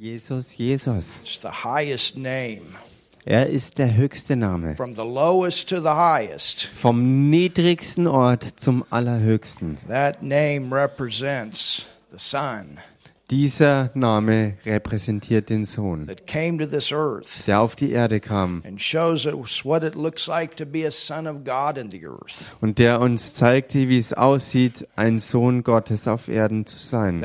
Jesus, Jesus. It's the highest name. Er ist der höchste Name. From the lowest to the highest. Vom niedrigsten Ort zum allerhöchsten. That name represents the Son Dieser Name repräsentiert den Sohn, der auf die Erde kam und der uns zeigte, wie es aussieht, ein Sohn Gottes auf Erden zu sein.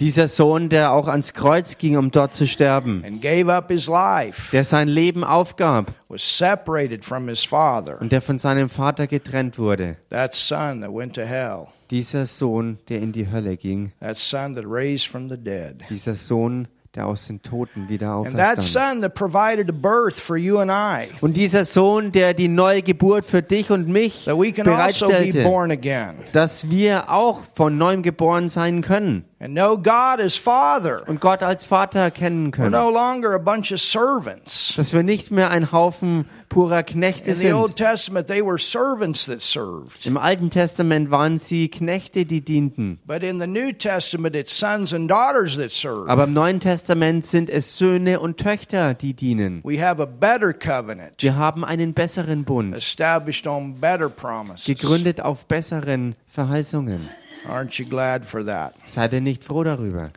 Dieser Sohn, der auch ans Kreuz ging, um dort zu sterben, der sein Leben aufgab was separated from his father. und der von seinem Vater getrennt wurde. That son that went to hell. Dieser Sohn, der in die Hölle ging, That son that raised from the dead. dieser Sohn, der aus den Toten wieder auferstand. Und dieser Sohn, der die neue Geburt für dich und mich also be bereitstellte, dass wir auch von neuem geboren sein können and know God as Father. und Gott als Vater erkennen We're können. no longer a bunch of servants. Dass wir nicht mehr ein Haufen purer Knechte In the Old sind. Testament, they were servants that served. Im Alten Testament waren sie Knechte, die dienten. But in the New Testament, it's sons and daughters that serve. Aber im Neuen Testament sind es Söhne und Töchter, die dienen. We have a better covenant Wir haben einen besseren Bund, established on better promises. gegründet auf besseren Verheißungen. Aren't you glad for that? Seid ihr nicht froh darüber?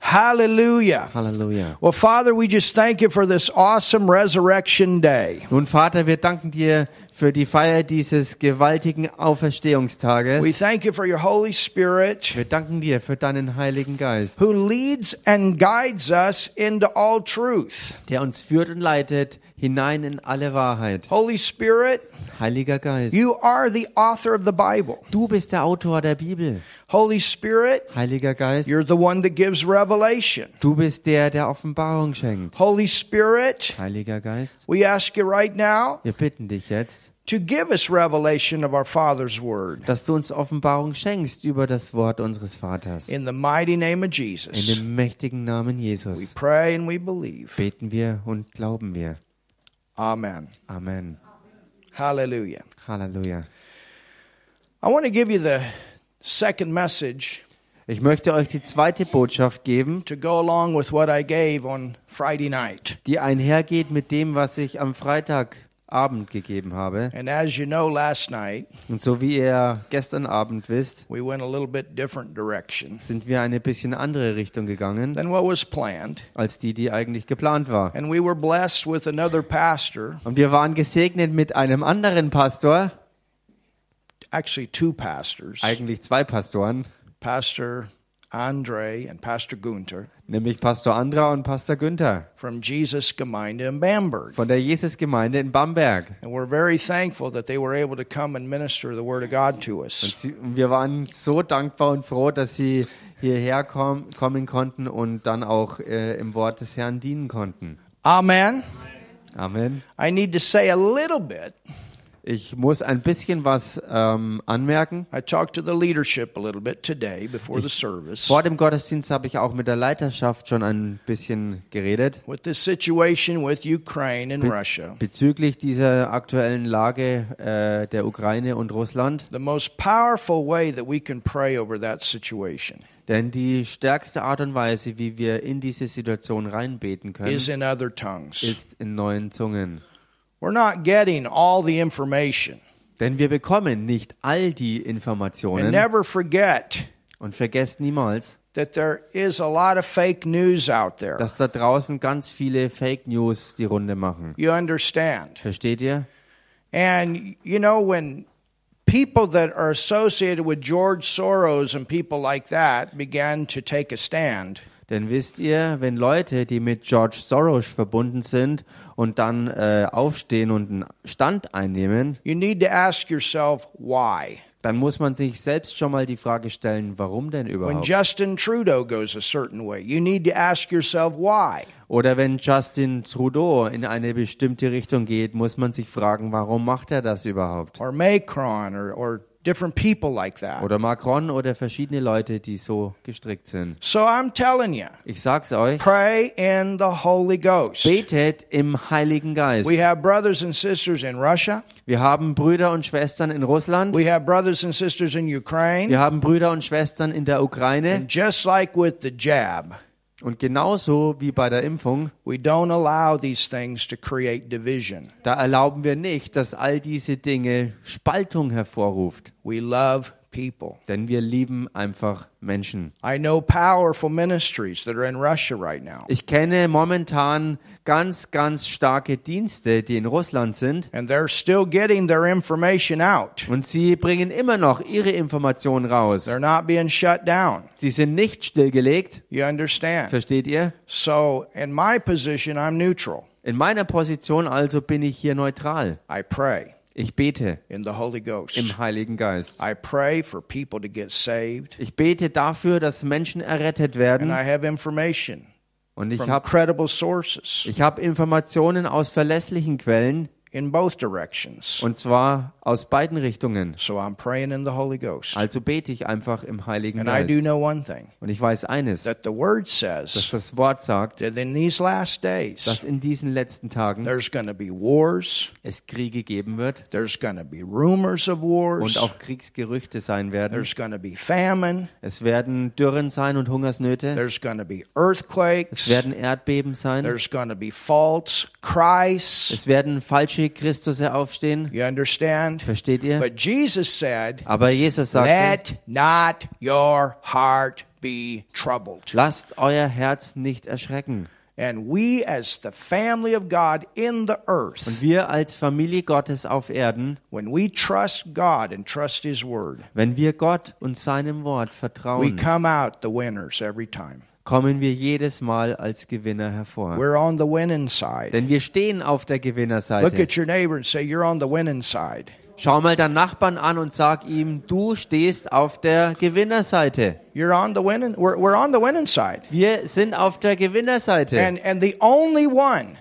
Hallelujah. Halleluja. Well, Father, we just thank you for this awesome resurrection day. Nun, Vater, wir danken dir für die Feier dieses gewaltigen Auferstehungstages. We thank you for your Holy Spirit Wir danken dir für deinen Heiligen Geist, who leads and guides us into all truth. der uns führt und leitet hinein in alle Wahrheit. Holy Spirit, Heiliger Geist, you are the author of the Bible. du bist der Autor der Bibel. Holy Spirit, Heiliger Geist, you're the one that gives revelation. du bist der, der Offenbarung schenkt. Holy Spirit, Heiliger Geist, we ask you right now wir bitten dich jetzt, to give us revelation of our Father's Word. dass du uns Offenbarung schenkst über das Wort unseres Vaters. In the mighty name of In Jesus, dem mächtigen Namen we Jesus pray and we believe. beten wir und glauben wir. Amen. Amen. Hallelujah. Halleluja. I want to give you the second message Ich möchte euch die zweite Botschaft geben, to go along with what I gave on Friday night. die einhergeht mit dem, was ich am Freitagabend gegeben habe. And as you know, last night Und so wie ihr gestern Abend wisst, we went a little bit different direction sind wir eine bisschen andere Richtung gegangen, than what was planned. als die, die eigentlich geplant war. And we were blessed with another pastor, Und wir waren gesegnet mit einem anderen Pastor, actually two pastors, eigentlich zwei Pastoren, Pastor Andre and Pastor Gunter nämlich Pastor Andra und Pastor Günther from Jesus Gemeinde in Bamberg. von der Jesusgemeinde in Bamberg. And we're very thankful that they were able to come and minister the Word of God to Und us. sie, und wir waren so dankbar und froh, dass sie hierher kom kommen konnten und dann auch äh, im Wort des Herrn dienen konnten. Amen. Amen. I need to say a little bit. Ich muss ein bisschen was ähm, anmerken. I talked to the leadership a little bit today before the service Vor dem Gottesdienst habe ich auch mit der Leiterschaft schon ein bisschen geredet with the situation with Ukraine and Russia. bezüglich dieser aktuellen Lage äh, der Ukraine und Russland. The most powerful way that we can pray over that situation Denn die stärkste Art und Weise, wie wir in diese Situation reinbeten können, is in other tongues. ist in neuen Zungen. We're not getting all the information. Denn wir bekommen nicht all die Informationen. And never forget und vergesst niemals, that there is a lot of fake news out there. dass da draußen ganz viele Fake News die Runde machen. You understand? Versteht ihr? And you know, when people that are associated with George Soros and people like that began to take a stand, Denn wisst ihr, wenn Leute, die mit George Soros verbunden sind und dann äh, aufstehen und einen Stand einnehmen, you need to ask yourself why. dann muss man sich selbst schon mal die Frage stellen, warum denn When überhaupt? Justin Trudeau goes a certain way, you need to ask yourself why. Oder wenn Justin Trudeau in eine bestimmte Richtung geht, muss man sich fragen, warum macht er das überhaupt? Or Macron or, or different people like that. oder Macron oder verschiedene Leute, die so gestrickt sind. So I'm telling you, Ich sag's euch, pray in the Holy Ghost. betet im Heiligen Geist. We have brothers and sisters in Russia. Wir haben Brüder und Schwestern in Russland. We have brothers and sisters in Ukraine. Wir haben Brüder und Schwestern in der Ukraine. And just like with the jab, Und genauso wie bei der Impfung, we don't allow these things to create division. da erlauben wir nicht, dass all diese Dinge Spaltung hervorruft. We love people. Denn wir lieben einfach Menschen. I know powerful ministries that are in Russia right now. Ich kenne momentan ganz, ganz starke Dienste, die in Russland sind. And they're still getting their information out. Und sie bringen immer noch ihre Informationen raus. They're not being shut down. Sie sind nicht stillgelegt. You understand? Versteht ihr? So, in my position, I'm neutral. In meiner Position also bin ich hier neutral. I pray Ich bete in the Holy Ghost. im Heiligen Geist. I pray for people to get saved. Ich bete dafür, dass Menschen errettet And werden. I have information Und ich habe hab Informationen aus verlässlichen Quellen. In both directions. Und zwar aus beiden Richtungen. So I'm praying in the Holy Ghost. Also bete ich einfach im Heiligen And I do Geist. know one thing Und ich weiß eines, that the Word dass says das Wort sagt, that in these last dass days, in diesen letzten Tagen there's going to be wars, es Kriege geben wird there's going to be rumors of und wars, auch Kriegsgerüchte sein werden. there's going to be famine, Es werden Dürren sein und Hungersnöte. there's to be Es earthquakes, werden Erdbeben sein. there's to be false Christs. Es werden falsche Christusse aufstehen. You understand? Versteht ihr? But Jesus said, Aber Jesus sagte, Let not your heart be troubled. lasst euer Herz nicht erschrecken. And we, as the family of God in the Und earth, wir als Familie Gottes auf Erden, when we trust God and trust His Word, wenn wir Gott und seinem Wort we vertrauen, come out the winners every time. Kommen wir jedes Mal als Gewinner hervor. We're on the winning side. Denn wir stehen auf der Look Gewinnerseite. at your neighbor and say, You're on the winning side. Schau mal deinen Nachbarn an und sag ihm, du stehst auf der Gewinnerseite. You're on the winning. We're, we're on the winning side. Wir sind auf der Gewinnerseite. And and the only one,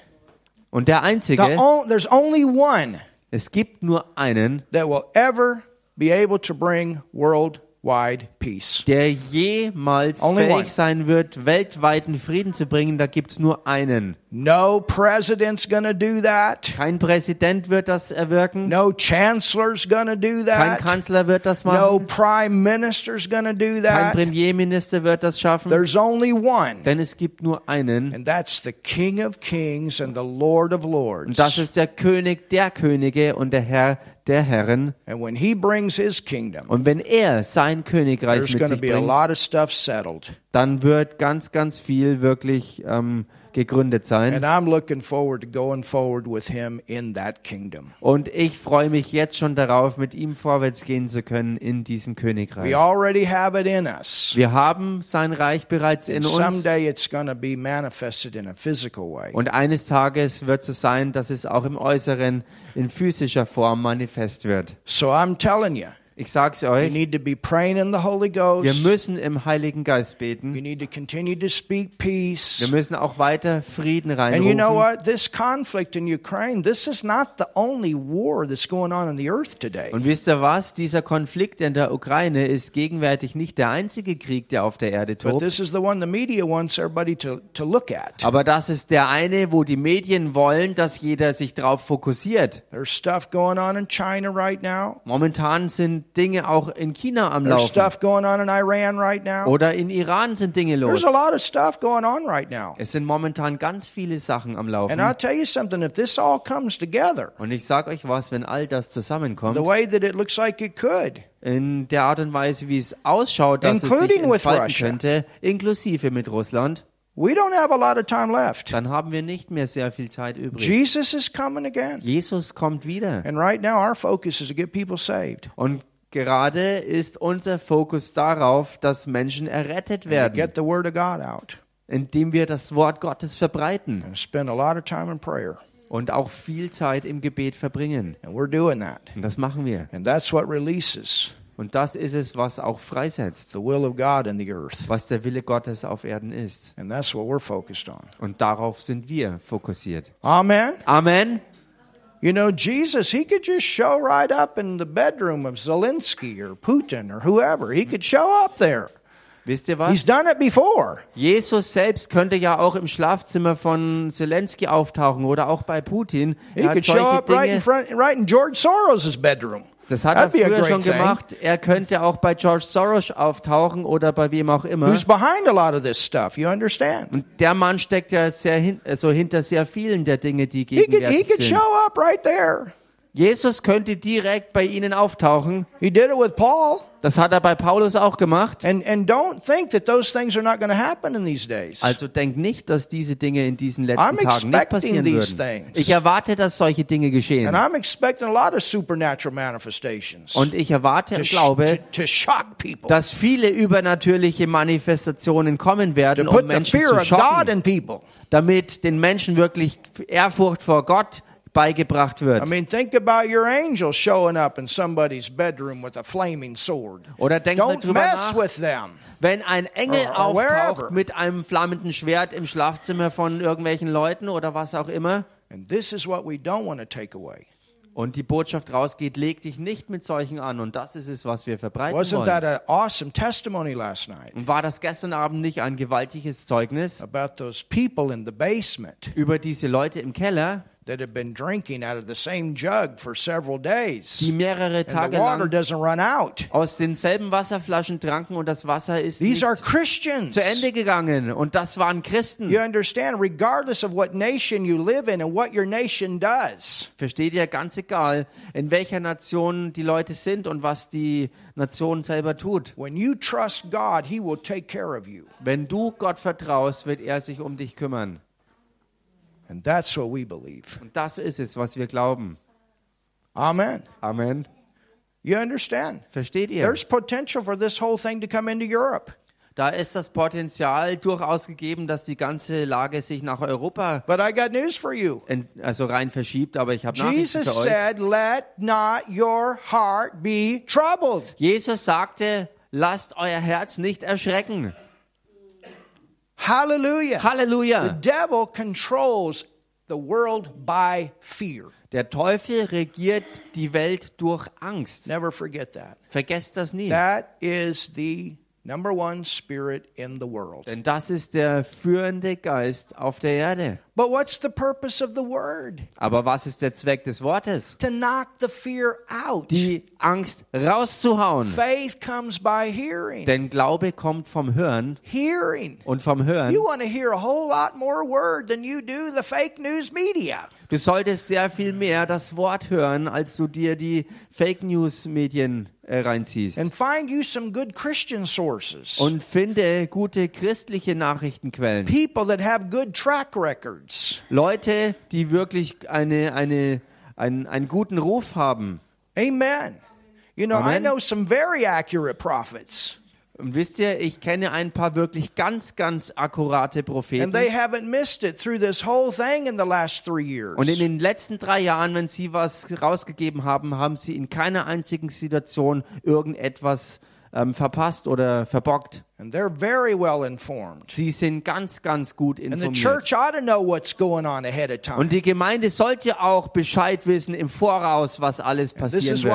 Und der the Einzige, on, there's only one es gibt nur einen, that will ever be able to bring worldwide peace. der jemals Only fähig one. sein wird, weltweiten Frieden zu bringen. Da gibt's nur einen. No president's to do that. Kein Präsident wird das erwirken. No chancellor's to do Kein that. Kanzler wird das No machen. prime minister's to do Kein that. Premierminister wird das schaffen. There's only one. Denn es gibt nur einen. And that's the King of Kings and the Lord of Und Lords. das ist der König der Könige und der Herr der Herren. And when he brings his kingdom, Und wenn er sein Königreich there's mit going to sich be a bringt, lot of stuff settled. dann wird ganz, ganz viel wirklich ähm, gegründet sein. And I'm looking forward to going forward with him in that kingdom. Und ich freue mich jetzt schon darauf, mit ihm vorwärts gehen zu können in diesem Königreich. We already have it in us. Wir haben sein Reich bereits in uns. someday it's going to be manifested in a physical way. Und eines Tages wird es so sein, dass es auch im Äußeren in physischer Form manifest wird. So I'm telling you, Ich sag's euch, need to be praying in the Holy wir Ghost. müssen im Heiligen Geist beten. need to continue to speak Wir peace. müssen auch weiter Frieden And you know reinrufen. what? This conflict in Ukraine, this is not the only war that's going on in the earth today. Und wisst ihr was? Dieser Konflikt in der Ukraine ist gegenwärtig nicht der einzige Krieg, der auf der Erde But tobt. this is the one the media wants everybody to, to look at. Aber das ist der eine, wo die Medien wollen, dass jeder sich drauf fokussiert. There's stuff going on in China right now. Momentan sind Dinge auch in China am There's Laufen. stuff going on in Iran right now. Oder in Iran sind Dinge los. There's a lot of stuff going on right now. Es sind momentan ganz viele Sachen am And Laufen. I'll tell you something, if this all comes together Und ich sag euch was, wenn all das zusammenkommt, the way that it looks like it could, in der Art und Weise, wie es ausschaut, dass es sich Including with entfalten Russia. könnte, inklusive mit Russland, we don't have a lot of time left. dann haben wir nicht mehr sehr viel Zeit übrig. Jesus is coming again. Jesus kommt wieder. And right now, our focus is to get people saved. Und gerade ist unser Fokus darauf, dass Menschen errettet werden, get the Word of God out. indem wir das Wort Gottes verbreiten And spend a lot of time in prayer. und auch viel Zeit im Gebet verbringen. And we're doing that. Und das machen wir. And that's what releases Und das ist es, was auch freisetzt, the will of God in the earth. was der Wille Gottes auf Erden ist. And that's what we're focused on. Und darauf sind wir fokussiert. Amen. Amen. You know, Jesus, he could just show right up in the bedroom of Zelensky or Putin or whoever. He could show up there. Wisst ihr He's done it before. Jesus selbst könnte ja auch im Schlafzimmer von Zelensky auftauchen oder auch bei Putin. He Er hat could show up right in front, right in George Soros' bedroom. Das hat er That'd a früher schon thing. gemacht. Er könnte auch bei George Soros auftauchen oder bei wem auch immer. Who's behind a lot of this stuff? You understand? Und der Mann steckt ja sehr hin, also hinter sehr vielen der Dinge, die He could, he gegenwärtig could sind. show up right there. Jesus könnte direkt bei ihnen auftauchen. He did it with Paul. Das hat er bei Paulus auch gemacht. And, and don't think that those things are not going to happen in these days. Also denk nicht, dass diese Dinge in diesen letzten I'm Tagen nicht passieren these würden. things. Ich erwarte, dass solche Dinge geschehen. And I'm expecting a lot of supernatural manifestations Und ich erwarte to, und glaube, to, to shock people, dass viele übernatürliche Manifestationen kommen to werden, um put the Menschen zu schocken, damit den Menschen wirklich Ehrfurcht vor Gott beigebracht I wird. mean, think about your angel showing up in somebody's bedroom with a flaming sword. Oder denk mal Don't drüber mess nach, with them. wenn ein Engel Or- or wherever. auftaucht mit einem flammenden Schwert im Schlafzimmer von irgendwelchen Leuten oder was auch immer And this is what we don't want to take away. und die Botschaft rausgeht, leg dich nicht mit solchen an und das ist es, was wir verbreiten Wasn't wollen. that an awesome testimony last night Und war das gestern Abend nicht ein gewaltiges Zeugnis about those people in the basement über diese Leute im Keller, that have been drinking out of the same jug for several days? die mehrere Tage water doesn't run out. aus denselben Wasserflaschen tranken und das Wasser ist These are Christians. zu Ende gegangen und das waren Christen. You understand, regardless of what nation you live in and what your nation does. Versteht ihr, ganz egal, in welcher Nation die Leute sind und was die Nation selber tut. When you trust God, He will take care of you. Wenn du Gott vertraust, wird er sich um dich kümmern. And that's what we believe. Und das ist es, was wir glauben. Amen. Amen. You understand? Versteht ihr? There's potential for this whole thing to come into Europe. Da ist das Potenzial durchaus gegeben, dass die ganze Lage sich nach Europa But I got news for you. ent- also rein verschiebt, aber ich habe Nachrichten Jesus für euch. said, Let not your heart be troubled. Jesus sagte, lasst euer Herz nicht erschrecken. Hallelujah. The Halleluja. devil controls the world by fear. Der Teufel regiert die Welt durch Angst. Never forget that. Vergesst das nie. That is the number one spirit in the world. Denn das ist der führende Geist auf der Erde. But what's the purpose of the word? Aber was ist der Zweck des Wortes? To knock the fear out. Die Angst rauszuhauen. Faith comes by hearing. Denn Glaube kommt vom Hören Hearing. und vom Hören. You want to hear a whole lot more word than you do the fake news media. Du solltest sehr viel mehr das Wort hören, als du dir die Fake News Medien reinziehst. And find you some good Christian sources. Und finde gute christliche Nachrichtenquellen. People that have good track records. Leute, die wirklich eine, eine, einen, einen guten Ruf haben. Amen. You know, I Amen. know some very accurate prophets, Und wisst ihr, ich kenne ein paar wirklich ganz, ganz akkurate Propheten. Und in den letzten drei Jahren, wenn sie was rausgegeben haben, haben sie in keiner einzigen Situation irgendetwas ähm, verpasst oder verbockt. And they're very well informed. Sie sind ganz, ganz gut informiert. Und die Gemeinde sollte auch Bescheid wissen im Voraus, was alles passieren wird.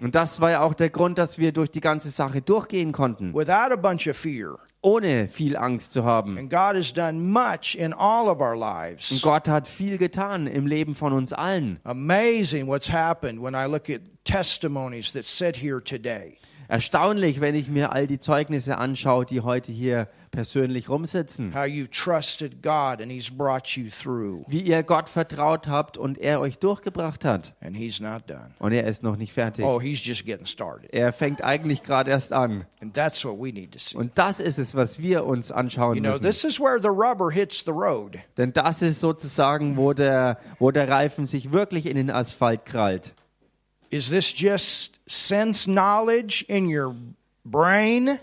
Und das war ja auch der Grund, dass wir durch die ganze Sache durchgehen konnten, without a bunch of fear. Ohne viel Angst zu haben. And God has done much in all of our Und lives. Gott hat viel getan im Leben von uns allen. Amazing what's happened when I look at testimonies that sit here today. Erstaunlich, wenn ich mir all die Zeugnisse anschaue, die heute hier persönlich rumsitzen. How you've trusted God and He's brought you through. Wie ihr Gott vertraut habt und er euch durchgebracht hat. And He's not done. Und er ist noch nicht fertig. Oh, He's just getting started. Er fängt eigentlich gerade erst an. And that's what we need to see. Und das ist es, was wir uns anschauen You know, müssen. this is where the rubber hits the road. Denn das ist sozusagen, wo der, wo der Reifen sich wirklich in den Asphalt krallt. Is this just sense knowledge in your brain?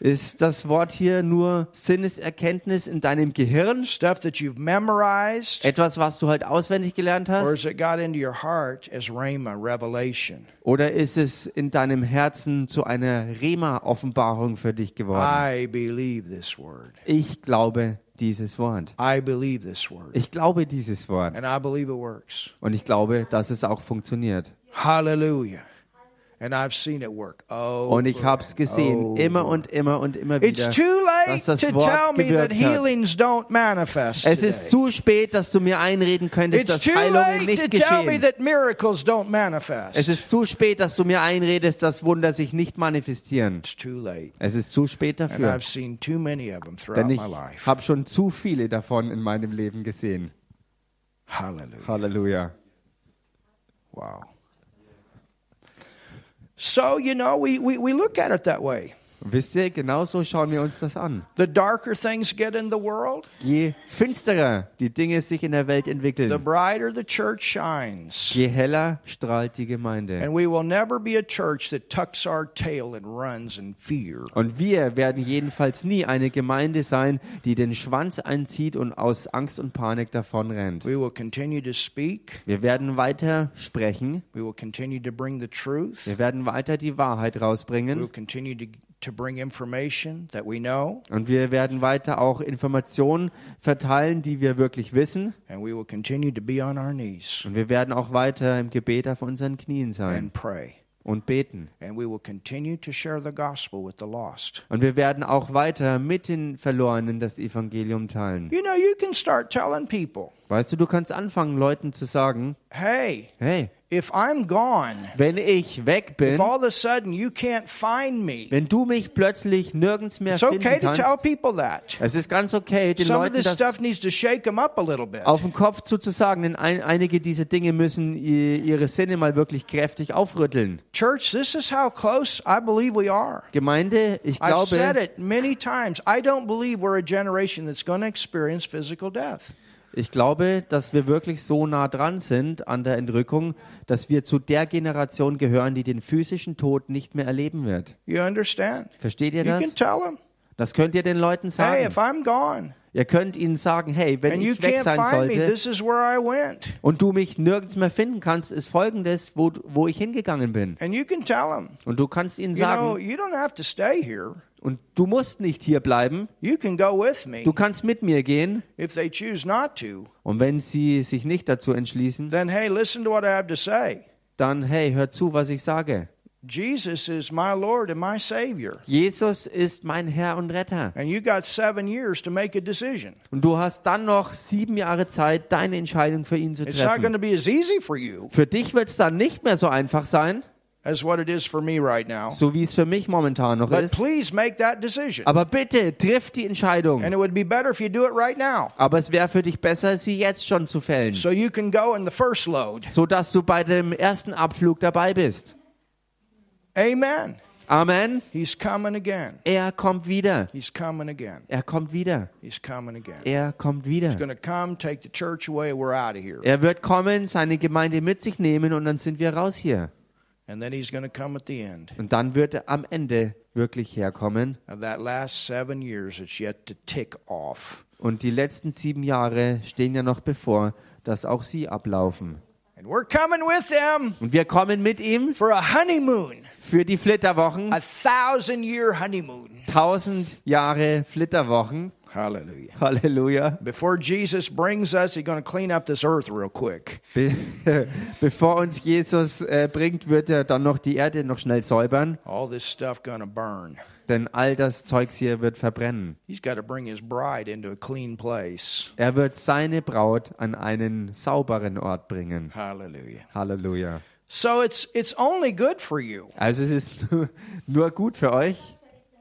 Ist das Wort hier nur Sinneserkenntnis in deinem Gehirn? Stuff that you've memorized? Etwas, was du halt auswendig gelernt Or hast? has it got into your heart as Rhema, revelation? Oder ist es in deinem Herzen zu einer Rema-Offenbarung für dich geworden? I believe this word. Ich glaube dieses Wort. I believe this word. Ich glaube dieses Wort. And I believe it works. Und ich glaube, dass es auch funktioniert. Hallelujah. Und ich habe es gesehen, immer und immer und immer It's wieder, too late dass das to Wort tell me that gewirkt hat. healings don't manifest. Es ist zu spät, dass du mir einreden könntest, It's dass too Heilungen nicht geschehen. that miracles don't manifest. Es ist zu spät, dass du mir einredest, dass Wunder sich nicht manifestieren. It's too late. Es ist zu spät And dafür. I've seen too many of them throughout Denn ich my life. habe schon zu viele davon in meinem Leben gesehen. Hallelujah. Halleluja. Wow. So, you know, we, we, we look at it that way. Wisst ihr, genauso schauen wir uns das an. The darker things get in the world, Je finsterer die Dinge sich in der Welt the entwickeln, brighter the church shines. je heller strahlt die Gemeinde. And we will never be a church that tucks our tail and runs in fear. Und wir werden jedenfalls nie eine Gemeinde sein, die den Schwanz einzieht und aus Angst und Panik davonrennt. We will continue to speak. Wir werden weiter sprechen, We will continue to bring the truth. wir werden weiter die Wahrheit We will rausbringen continue to, to bring information that we know. und wir werden weiter auch Informationen verteilen, die wir wirklich wissen. And we will continue to be on our knees Und wir werden auch weiter im Gebet auf unseren Knien sein and pray. und beten. And we will continue to share the gospel with the lost. Und wir werden auch weiter mit den Verlorenen das Evangelium teilen. You know, you can start telling people, Weißt du, du kannst anfangen, Leuten zu sagen, hey, hey, if I'm gone, wenn ich weg bin, if all of a sudden you can't find me, wenn du mich plötzlich nirgends mehr it's okay finden to tell kannst, people that. es ist ganz okay, den Some of Leuten this das stuff needs to shake them up a little bit. auf den Kopf zuzusagen, denn ein, einige dieser Dinge müssen ihre Sinne mal wirklich kräftig aufrütteln. Church, this is how close I believe we are. Gemeinde, ich I've said glaube, it many times. I don't believe we're a generation that's going to experience physical death. Ich glaube, dass wir wirklich so nah dran sind an der Entrückung, dass wir zu der Generation gehören, die den physischen Tod nicht mehr erleben wird. You understand? Versteht ihr You das? can tell them, Das könnt ihr den Leuten hey, sagen. if I'm gone Ihr könnt ihnen sagen, hey, wenn and you ich weg sein sollte und du mich nirgends mehr finden kannst, ist folgendes, wo, wo ich hingegangen bin. You Und du kannst ihnen you know, sagen, und du musst nicht hier bleiben, du kannst mit mir gehen. If they choose not to, Und wenn sie sich nicht dazu entschließen, then hey, listen to what I have to say. dann hey, hör zu, was ich sage. Jesus is my Lord and my Savior. Jesus ist mein Herr und Retter. And you got seven years to make a decision. Und du hast dann noch sieben Jahre Zeit, deine Entscheidung für ihn zu It's not going treffen. to be as easy for you Für dich wird es dann nicht mehr so einfach sein, as what it is for me right now. so wie es für mich momentan noch But ist. please make that decision. Aber bitte, triff die Entscheidung. And it would be better if you do it right now. Aber es wäre für dich besser, sie jetzt schon zu fällen, So you can go in the first load. so dass du bei dem ersten Abflug dabei bist. Amen. Amen. He's coming again. Er kommt wieder. He's coming again. Er kommt wieder. He's coming again. Er kommt wieder. He's going to come, take the church away, we're out of here. Er wird kommen, seine Gemeinde mit sich nehmen und dann sind wir raus hier. Und dann wird er am Ende wirklich herkommen. Of that last seven years, it's yet to tick off. Und die letzten sieben Jahre stehen ja noch bevor, dass auch sie ablaufen. And we're coming with them Und wir kommen mit ihm for a honeymoon, für die Flitterwochen. a thousand year honeymoon. Tausend Jahre Flitterwochen. Hallelujah. Halleluja. Before Jesus brings us, he's going to clean up this earth real quick. Be bevor uns Jesus äh, bringt, wird er dann noch die Erde noch schnell säubern, All this stuff going to burn. denn all das Zeugs hier wird verbrennen. He's got to bring his bride into a clean place. Er wird seine Braut an einen sauberen Ort bringen. Hallelujah. Halleluja. So it's it's only good for you. Also es ist nur, nur gut für euch.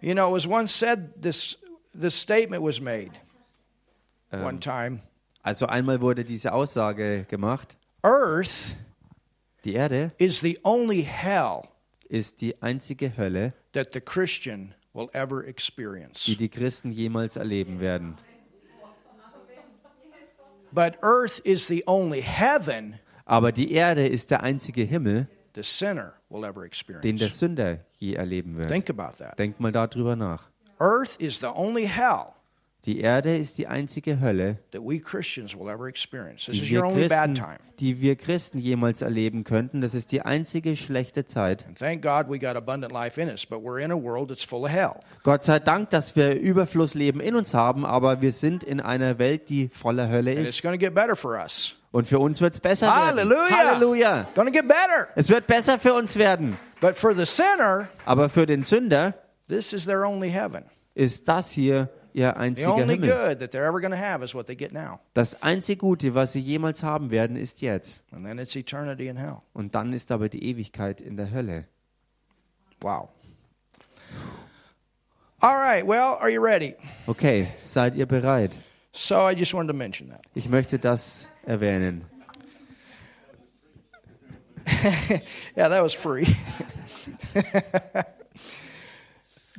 You know, it was once said this this statement was made one time. Also einmal wurde diese Aussage gemacht, Earth die Erde is the only hell ist die einzige Hölle, that the Christian will ever experience. die die Christen jemals erleben werden. But earth is the only heaven Aber die Erde ist der einzige Himmel, the sinner will ever den experience. der Sünder je erleben wird. Think about that. Denkt mal darüber nach. Earth is the only hell Die Erde ist die einzige Hölle, that we Christians will ever experience. This die is wir, your only bad Christen, time. die wir Christen jemals erleben könnten. Das ist die einzige schlechte Zeit. And thank God we got abundant life in us, but we're in a world that's full of hell. Gott sei Dank, dass wir Überflussleben in uns haben, aber wir sind in einer Welt, die voller Hölle ist. it's going to get better for us. Und für uns wird es besser werden. Hallelujah. Halleluja! Going to get better. Es wird besser für uns werden. But for the sinner, Aber für den Sünder this is their only heaven. ist das hier ihr The einziger only Himmel. good that they're ever going to have is what they get now. Das einzige Gute, was sie jemals haben werden, ist jetzt. And then it's eternity in hell. Und dann ist aber die Ewigkeit in der Hölle. Wow. All right, well, are you ready? Okay, seid ihr bereit? So I just wanted to mention that. Ich möchte das erwähnen. Yeah, that was free.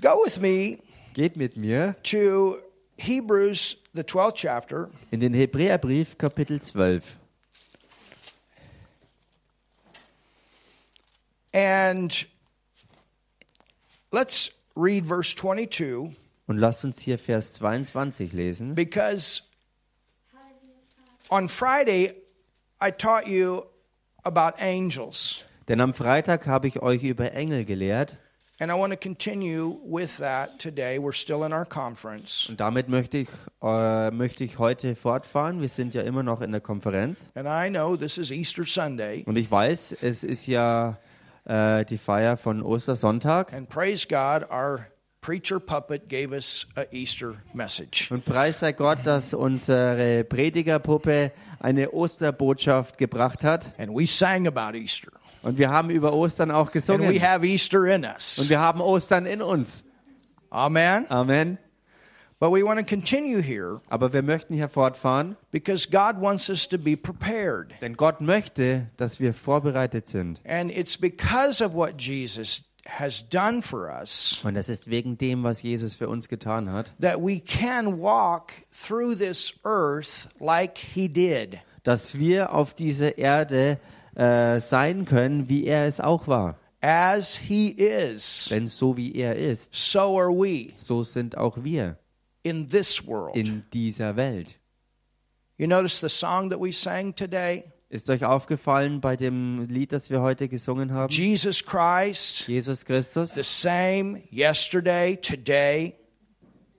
Go with me Geht mit mir to Hebrews, the 12th chapter, in den Hebräerbrief Kapitel 12. and let's read verse 22 Und lasst uns hier Vers 22 lesen. because on Friday I taught you about angels. Denn am Freitag habe ich euch über Engel gelehrt. And I want to continue with that today. We're still in our conference. Und damit möchte ich, äh, möchte ich heute fortfahren. Wir sind ja immer noch in der Konferenz. And I know this is Easter Sunday. Und ich weiß, es ist ja äh, die Feier von Ostersonntag. And praise God, our preacher puppet gave us a Easter message. Und preis sei Gott, dass unsere Predigerpuppe eine Osterbotschaft gebracht hat. And we sang about Easter. Und wir haben über Ostern auch And gesungen. we have Easter in Und us. wir haben Ostern in uns. Amen. Amen. But we want to continue here Aber wir möchten hier fortfahren, because God wants us to be prepared. denn Gott möchte, dass wir vorbereitet sind. And it's because of what Jesus has done for us Und das ist wegen dem, was Jesus für uns getan hat, that we can walk through this earth like he did. dass wir auf dieser Erde äh, sein können, wie er es auch war. As he is, Denn so wie er ist, so are we so sind auch wir in this world. in dieser Welt. You notice the song that we sang today? Ist euch aufgefallen bei dem Lied, das wir heute gesungen haben? Jesus Christ, Jesus Christus, the same yesterday, today,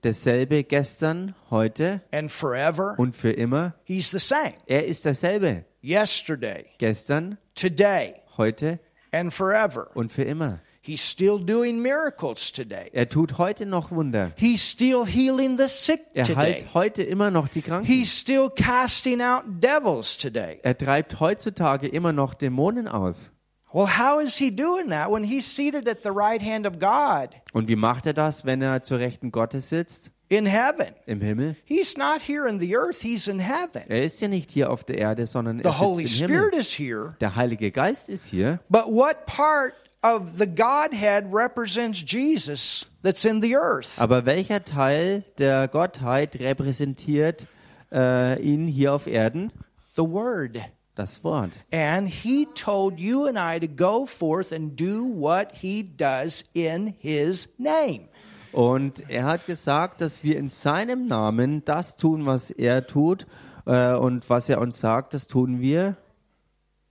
dasselbe gestern, heute and forever. und für immer. He's the same. Er ist dasselbe Yesterday, gestern, today, heute and forever. und für immer. He's still doing miracles today. Er tut heute noch Wunder. He's still healing the sick Er today. heilt heute immer noch die Kranken. He's still casting out devils today. Er treibt heutzutage immer noch Dämonen aus. Well, how is he doing that when he's seated at the right hand of God Und wie macht er das, wenn er zur Rechten Gottes sitzt? In heaven? Im Himmel? He's not here in the earth, he's in heaven. Er ist ja nicht hier auf der Erde, sondern er The Holy sitzt im Himmel. Spirit is here. Der Heilige Geist ist hier. But what part of the Godhead represents Jesus that's in the earth? Aber welcher Teil der Gottheit repräsentiert äh, ihn hier auf Erden? The Word. Das Wort. And he told you and I to go forth and do what he does in his name. Und er hat gesagt, dass wir in seinem Namen das tun, was er tut. Äh, und was er uns sagt, das tun wir.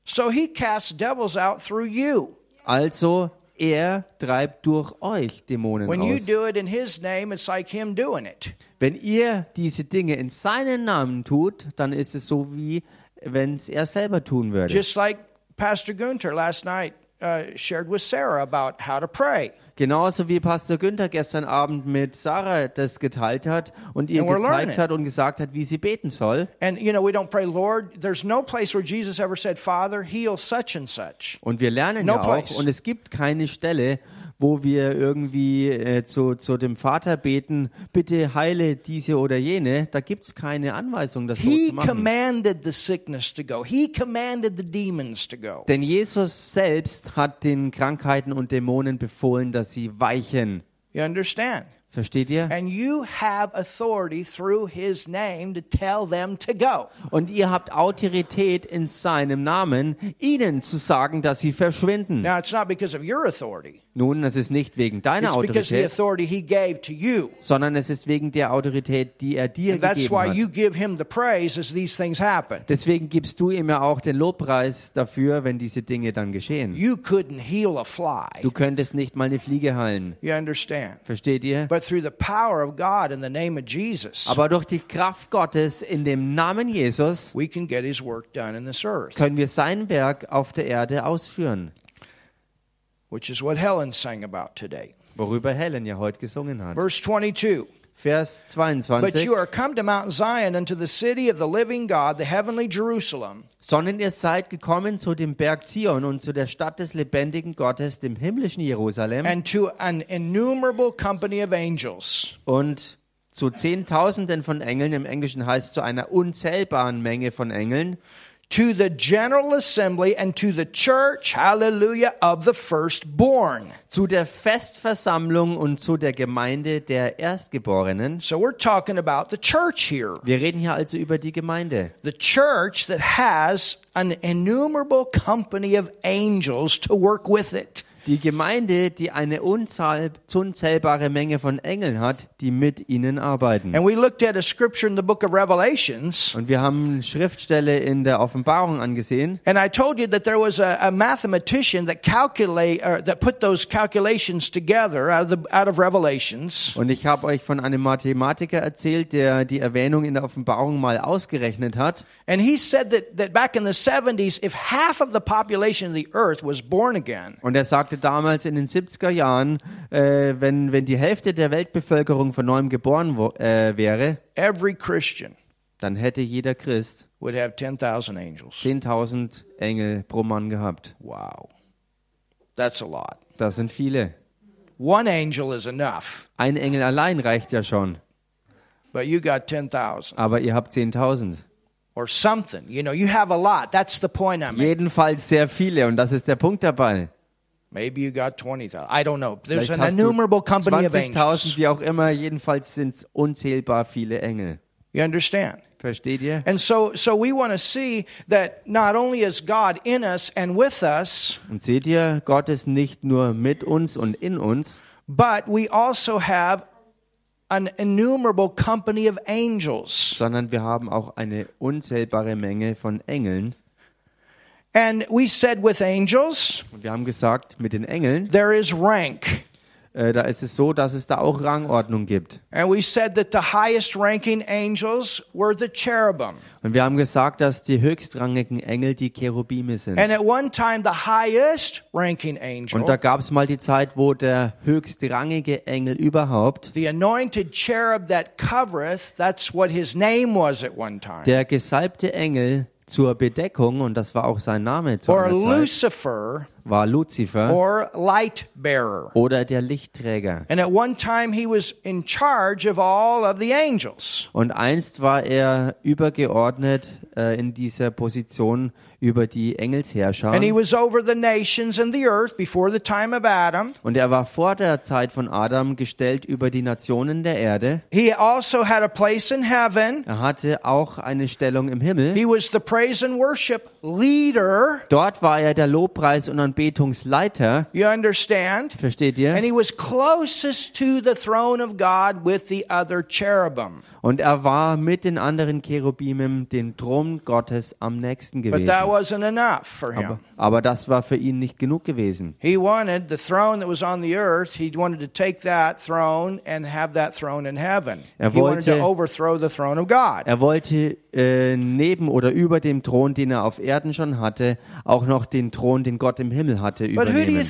So he casts devils out through you. Also, er treibt durch euch Dämonen When you aus. do it in his name, it's like him doing it. Wenn ihr diese Dinge in seinen Namen tut, dann ist es so wie, wenn es er selber tun würde. Just like Pastor Gunter last night uh, shared with Sarah about how to pray. Genauso wie Pastor Günther gestern Abend mit Sarah das geteilt hat und ihr And we're gezeigt learning. hat und gesagt hat, wie sie beten soll. And, you know, we don't pray, Lord, there's no place where Jesus ever said, Father, heal such and such. Und wir lernen No ja auch, place. und es gibt keine Stelle, wo wir irgendwie äh, zu, zu dem Vater beten, bitte heile diese oder jene. Da gibt es keine Anweisung, das so He zu machen. commanded the sickness to go, He commanded the demons to go. Denn Jesus selbst hat den Krankheiten und Dämonen befohlen, dass sie weichen. You understand? Versteht ihr? And you have authority through his name to tell them to go. Und ihr habt Autorität in seinem Namen, ihnen zu sagen, dass sie verschwinden. Now, it's not because of your authority, Nun, es ist nicht wegen deiner Autorität, sondern es ist wegen der Autorität, die er dir gegeben hat. Deswegen gibst du ihm ja auch den Lobpreis dafür, wenn diese Dinge dann geschehen. You couldn't heal a fly. Du könntest nicht mal eine Fliege heilen. You understand? Versteht ihr? But through the power of God in the name of Jesus, Aber durch die Kraft Gottes in dem Namen Jesus we can get his work done in this earth, können wir sein Werk auf der Erde ausführen, which is what Helen sang about today. worüber Helen ja heute gesungen hat. Verse 22. Vers But 22. you are come to Mount Zion, unto the city of the living God, the heavenly Jerusalem, Sondern ihr seid gekommen zu dem Berg Zion und zu der Stadt des lebendigen Gottes, dem himmlischen Jerusalem and to an innumerable company of angels, und zu Zehntausenden von Engeln, im Englischen heißt zu einer unzählbaren Menge von Engeln, to the general assembly, and to the church, hallelujah, of the firstborn. zu der Festversammlung und zu der Gemeinde der Erstgeborenen. So we're talking about the church here. Wir reden hier also über die Gemeinde. The church that has an innumerable company of angels to work with it. Die Gemeinde, die eine unzählbare Menge von Engeln hat, die mit ihnen arbeiten. And we looked at a scripture in the book of Revelations. Und wir haben eine Schriftstelle in der Offenbarung angesehen. And I told you that there was a, a mathematician that calculate or that put those calculations together out of, the, out of Revelations. Und ich habe euch von einem Mathematiker erzählt, der die Erwähnung in der Offenbarung mal ausgerechnet hat. And he said that, that back in the 70s, if half of the population of the earth was born again, Und er sagte damals in den 70er Jahren, äh, wenn, wenn die Hälfte der Weltbevölkerung von neuem geboren wo, äh, wäre, every Christian dann hätte jeder Christ would have 10,000 angels. 10.000 Engel pro Mann gehabt. Wow. That's a lot. Das sind viele. One angel is enough, Ein Engel allein reicht ja schon, but you got 10,000 aber ihr habt 10.000. or something. You know, you have a lot. That's the point I'm making. Jedenfalls sehr viele und das ist der Punkt dabei. Maybe you got 20,000. I don't know. There's Vielleicht an innumerable company of 20.000, angels. wie auch immer, jedenfalls sind unzählbar viele Engel. You understand? Versteht ihr? And so, so we want to see that not only is God in us and with us, Und seht ihr, Gott ist nicht nur mit uns und in uns, but we also have an innumerable company of angels. sondern wir haben auch eine unzählbare Menge von Engeln. And we said with angels, Und wir haben gesagt, mit den Engeln, there is rank. äh, da ist es so, dass es da auch Rangordnung gibt. And we said that the highest ranking angels were the cherubim. Und wir haben gesagt, dass die höchstrangigen Engel die Cherubime sind. And at one time, the highest ranking angel, Und da gab es mal die Zeit, wo der höchstrangige Engel überhaupt, the anointed cherub that covereth, that's what his name was at one time. der gesalbte Engel zur Bedeckung, und das war auch sein Name zu or Lucifer, war Luzifer or light bearer. oder der Lichtträger. And at one time he was in charge of all of the angels. Und einst war er übergeordnet äh, in dieser Position über die Engelsherrscher. And he was over the nations and the earth before the time of Adam. Und er war vor der Zeit von Adam gestellt über die Nationen der Erde. He also had a place in heaven. Er hatte auch eine Stellung im Himmel. He was the praise and worship leader. Dort war er der Lobpreis- und Anbetungsleiter. You understand? Versteht ihr? And he was closest to the throne of God with the other cherubim. Und er war mit den anderen Cherubimem den Thron Gottes am nächsten gewesen. Aber, aber das war für ihn nicht genug gewesen. He wanted the throne that was on the earth, he wanted to take that throne and have that throne in heaven. Er wollte- overthrow the throne of God. Er wollte äh, neben oder über dem Thron, den er auf Erden schon hatte, auch noch den Thron, den Gott im Himmel hatte, übernehmen.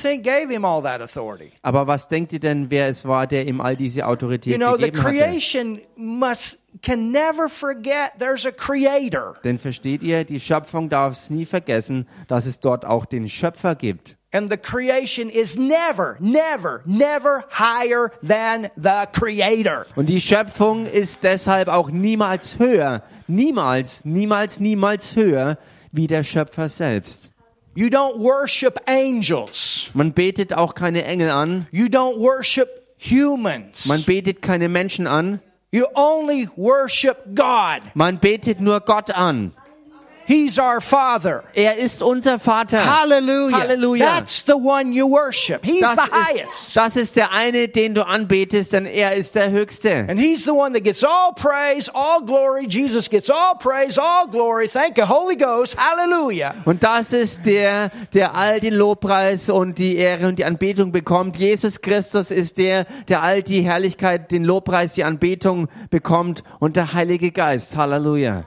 Aber was denkt ihr denn, wer es war, der ihm all diese Autorität You know, the gegeben hatte? creation must can never forget there's a creator. Denn versteht ihr, die Schöpfung darf es nie vergessen, dass es dort auch den Schöpfer gibt. And the creation is never, never, never higher than the creator. Und die Schöpfung ist deshalb auch niemals höher, niemals, niemals, niemals höher wie der Schöpfer selbst. You don't worship angels. Man betet auch keine Engel an, You don't worship humans. Man betet keine Menschen an, You only worship God. man betet nur Gott an. He's our Father. Er ist unser Vater. Hallelujah. Halleluja. That's the one you worship. He's Das the ist, highest. das ist der eine, den du anbetest, denn er ist der Höchste. And he's the one that gets all praise, all glory. Jesus gets all praise, all glory. Thank you, Holy Ghost. Hallelujah. Und das ist der, der all den Lobpreis und die Ehre und die Anbetung bekommt. Jesus Christus ist der, der all die Herrlichkeit, den Lobpreis, die Anbetung bekommt und der Heilige Geist. Halleluja.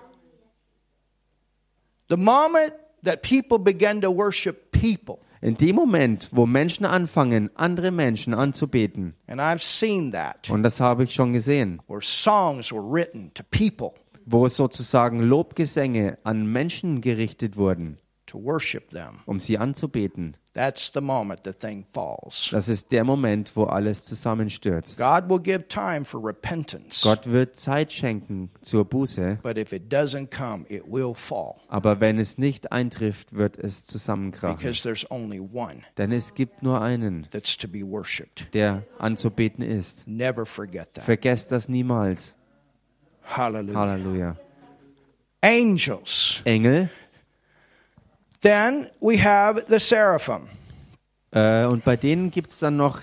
The moment that people begin to worship people, In dem Moment, wo Menschen anfangen, andere Menschen anzubeten, and I've seen that, und das habe ich schon gesehen, where songs were written to people. wo sozusagen Lobgesänge an Menschen gerichtet wurden, to worship them, um sie anzubeten, that's the moment the thing falls. das ist der Moment, wo alles zusammenstürzt. God will give time for repentance, Gott wird Zeit schenken zur Buße, but if it doesn't come, it will fall aber wenn es nicht eintrifft, wird es zusammenkrachen. because there's only one Denn es gibt nur einen, that's to be worshiped. der anzubeten ist. Never forget that. Vergesst das niemals. Hallelujah. Halleluja. Angels. Engel. Then we have the seraphim. Äh, und bei denen gibt es dann noch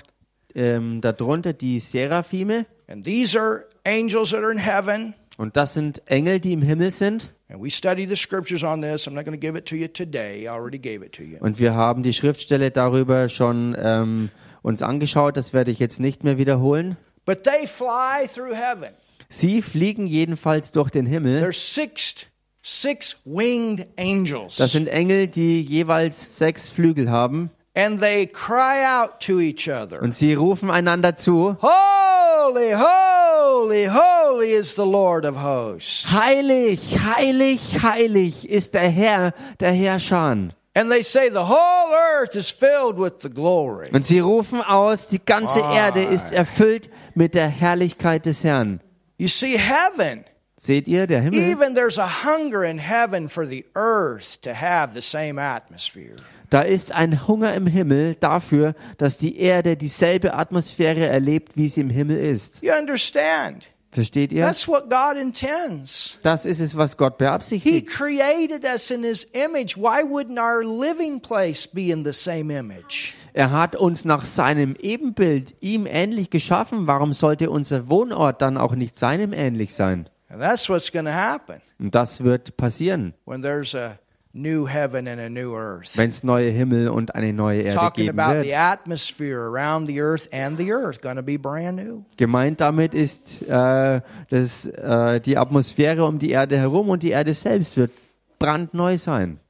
ähm, darunter die Seraphime. And these are angels that are in heaven. Und das sind Engel, die im Himmel sind. And we study the scriptures on this. I'm not going to give it to you today. I already gave it to you. Und wir haben die Schriftstelle darüber schon ähm, uns angeschaut. Das werde ich jetzt nicht mehr wiederholen. But they fly through heaven. Sie fliegen jedenfalls durch den Himmel. There's six six winged angels. Das sind Engel, die jeweils sechs Flügel haben. and they cry out to each other. Und sie rufen einander zu. Holy, holy, holy is the Lord of hosts. Heilig, heilig, heilig ist der Herr, der Herrscher. And they say the whole earth is filled with the glory. Und sie rufen aus, die ganze Erde ist erfüllt mit der Herrlichkeit des Herrn. You see, heaven, Seht ihr, der Himmel? even there's a hunger in heaven for the earth to have the same atmosphere. Da ist ein Hunger im Himmel dafür, dass die Erde dieselbe Atmosphäre erlebt, wie sie im Himmel ist. You understand? Versteht ihr? That's what God intends. Das ist es, was Gott He beabsichtigt. created us in His image. Why wouldn't our living place be in the same image? Er hat uns nach seinem Ebenbild ihm ähnlich geschaffen. Warum sollte unser Wohnort dann auch nicht seinem ähnlich sein? And that's what's going to happen Und das wird passieren, when there's a new heaven and a new earth. wenn es neue Himmel und eine neue Erde Talking geben about the atmosphere around the earth and the earth going to be brand new. Gemeint damit ist äh, das, äh, die Atmosphäre um die Erde herum und die Erde selbst wird brandneu sein.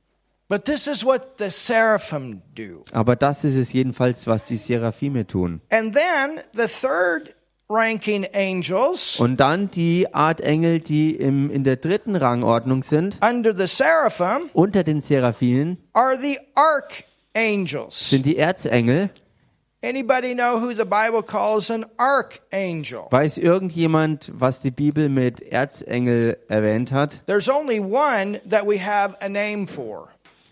But this is what the seraphim do. Aber das ist es jedenfalls, was die Seraphime tun. And then the third ranking angels Und dann die Art Engel, die im, in der dritten Rangordnung sind, under the seraphim unter den Seraphinen, are the archangels. sind die Erzengel. Anybody know who the Bible calls an archangel? Weiß irgendjemand, was die Bibel mit Erzengel erwähnt hat? There's only one that we have a name for.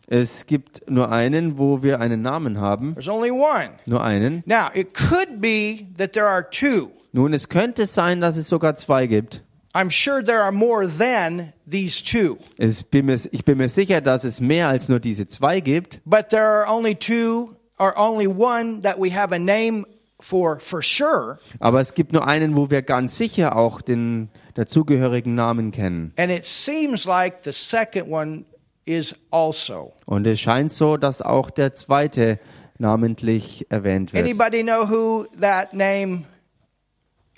Es gibt nur einen, wo wir einen Namen haben. There's only one. Nur einen. Now, it could be that there are two. Nun, es könnte sein, dass es sogar zwei gibt. I'm sure there are more than these two. Es bin mir, ich bin mir sicher, dass es mehr als nur diese zwei gibt. But there are only two, or only one that we have a name for for sure. Aber es gibt nur einen, wo wir ganz sicher auch den dazugehörigen Namen kennen. And it seems like the second one is also. Und es scheint so, dass auch der zweite namentlich erwähnt wird. Anybody know who that name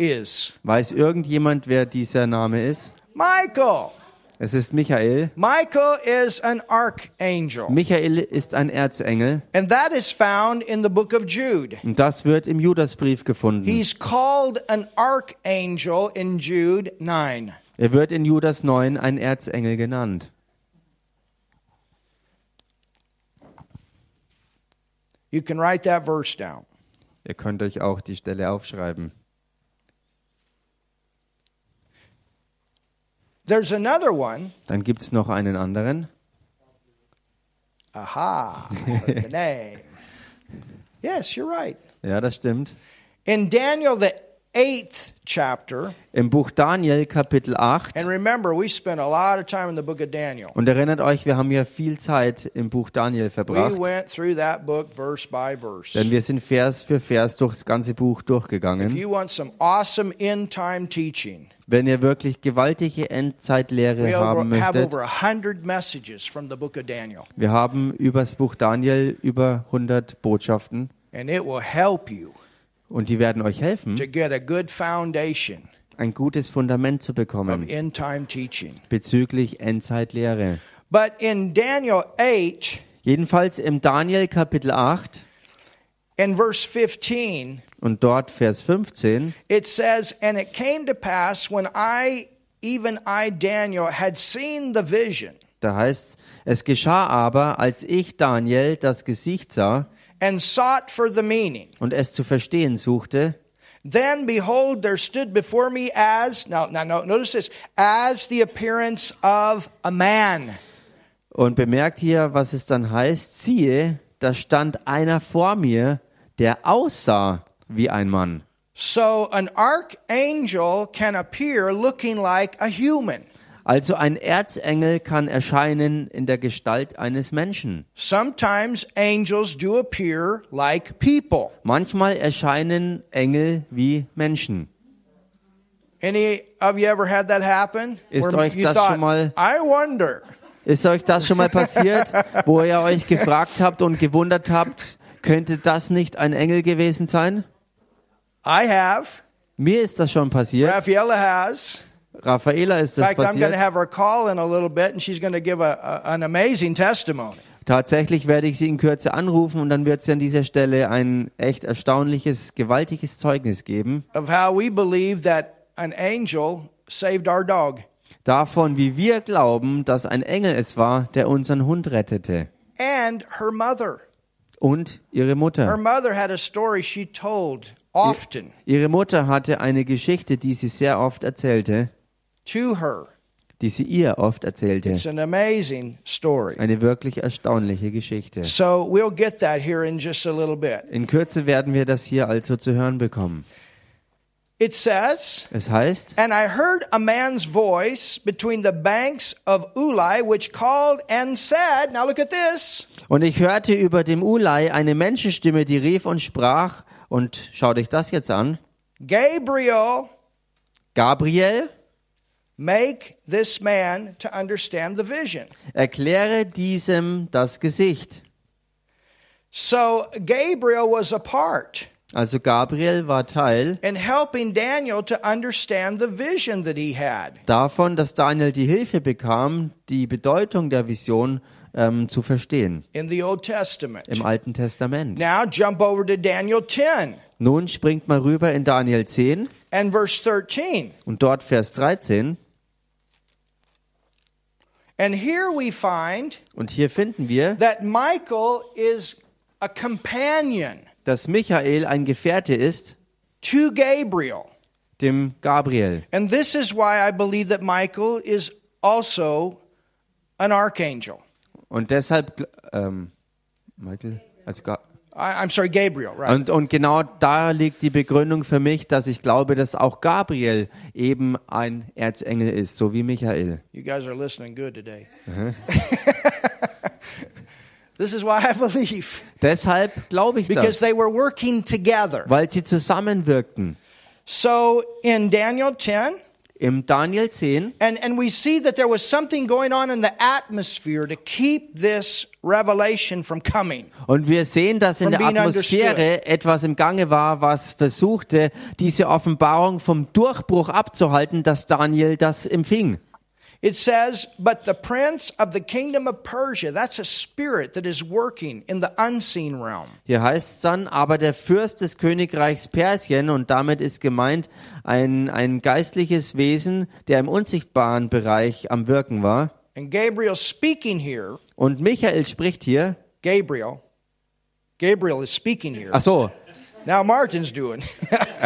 is? Weiß irgendjemand, wer dieser Name ist? Michael. Es ist Michael. Michael is an archangel. Michael ist ein Erzengel And that is found in the book of Jude. und das wird im Judasbrief gefunden. He's called an archangel in Jude 9. Er wird in Judas 9 ein Erzengel genannt. You can write that verse down. Ihr könnt euch auch die Stelle aufschreiben. There's another one. Dann gibt es noch einen anderen. Aha, the name. Yes, you're right. Ja, das stimmt. In Daniel, the eighth chapter, Im Buch Daniel Kapitel 8. and remember, we spent a lot of time in the book of Daniel. Und erinnert euch, wir haben ja viel Zeit im Buch Daniel We verbracht. went through that book verse by verse. Denn wir sind Vers für Vers durchs ganze Buch If durchgegangen. you want some awesome end time teaching, Wenn ihr wirklich gewaltige Endzeitlehre we haben möchtet, over a hundred messages from the book of Daniel, wir haben übers Buch Daniel über 100 Botschaften and it will help you und die werden euch helfen, to get a good foundation ein gutes Fundament zu bekommen bezüglich Endzeitlehre. But in Daniel 8, Jedenfalls im Daniel Kapitel 8 in verse 15, und dort Vers 15, it says, And it came to pass when I, even I, Daniel, had seen the vision da heißt es geschah aber, als ich Daniel das Gesicht sah and sought for the meaning. und es zu verstehen suchte, Then behold, there stood before me as, now, now, no, notice this, as the appearance of a man. Und bemerkt hier, was es dann heißt. Siehe, da stand einer vor mir, der aussah wie ein Mann. So an archangel can appear looking like a human. Also ein Erzengel kann erscheinen in der Gestalt eines Menschen. Sometimes angels do appear like people. Manchmal erscheinen Engel wie Menschen. Any of you ever had that happen? Ist Where euch das thought, schon mal- I wonder. Ist euch das schon mal passiert, wo ihr euch gefragt habt und gewundert habt, könnte das nicht ein Engel gewesen sein? I have. Mir ist das schon passiert. Raffaella has. Raffaela ist das passiert. have her call in a little bit, and she's going to give a, a, an amazing testimony. Tatsächlich werde ich sie in Kürze anrufen und dann wird sie an dieser Stelle ein echt erstaunliches, gewaltiges Zeugnis geben. Davon, wie wir glauben, dass ein Engel es war, der unseren Hund rettete. And her mother. Und ihre Her Mutter. mother had a story she told often Ihre Mutter hatte eine Geschichte, die sie sehr oft erzählte, to her. die sie ihr oft erzählte. It's an amazing story. Eine wirklich erstaunliche Geschichte. So we'll get that here in just a little bit. In Kürze werden wir das hier also zu hören bekommen. It says, Es heißt, And I heard a man's voice between the banks of Ulai, which called and said, Now look at this. und ich hörte über dem Ulai eine Menschenstimme, die rief und sprach, und schau dich das jetzt an, Gabriel, Gabriel, make this man to understand the vision. erkläre diesem das Gesicht. So Gabriel was a part Also Gabriel war Teil in helping Daniel to understand the vision that he had. davon, dass Daniel die Hilfe bekam, die Bedeutung der Vision ähm, zu verstehen in the Old Testament. im Alten Testament. Now jump over to Daniel 10 Nun springt mal rüber in Daniel 10 and verse 13. und dort Vers 13. And here we find Und hier finden wir, that Michael is a companion dass Michael ein Gefährte ist, to Gabriel. dem Gabriel. And this is why I believe that Michael is also an archangel. Und deshalb, ähm, Michael, also Ga I, I'm sorry, Gabriel, right? und, und genau da liegt die Begründung für mich, dass ich glaube, dass auch Gabriel eben ein Erzengel ist, so wie Michael. You guys are listening good today. this is why I believe Deshalb glaube ich because das, they were working together. weil sie zusammenwirkten. So in Daniel 10, Im Daniel 10 and, and we see that there was something going on in the atmosphere to keep this revelation from coming. und wir sehen, dass in der Atmosphäre etwas im Gange war, was versuchte, diese Offenbarung vom Durchbruch abzuhalten, dass Daniel das empfing. It says, But the prince of the kingdom of Persia, that's a spirit that is working in the unseen realm. Hier heißt es dann, aber der Fürst des Königreichs Persien, und damit ist gemeint ein, ein geistliches Wesen, der im unsichtbaren Bereich am Wirken war. And Gabriel speaking here, Und Michael spricht hier, Gabriel, Gabriel is speaking here. ach so, Now Martin's doing.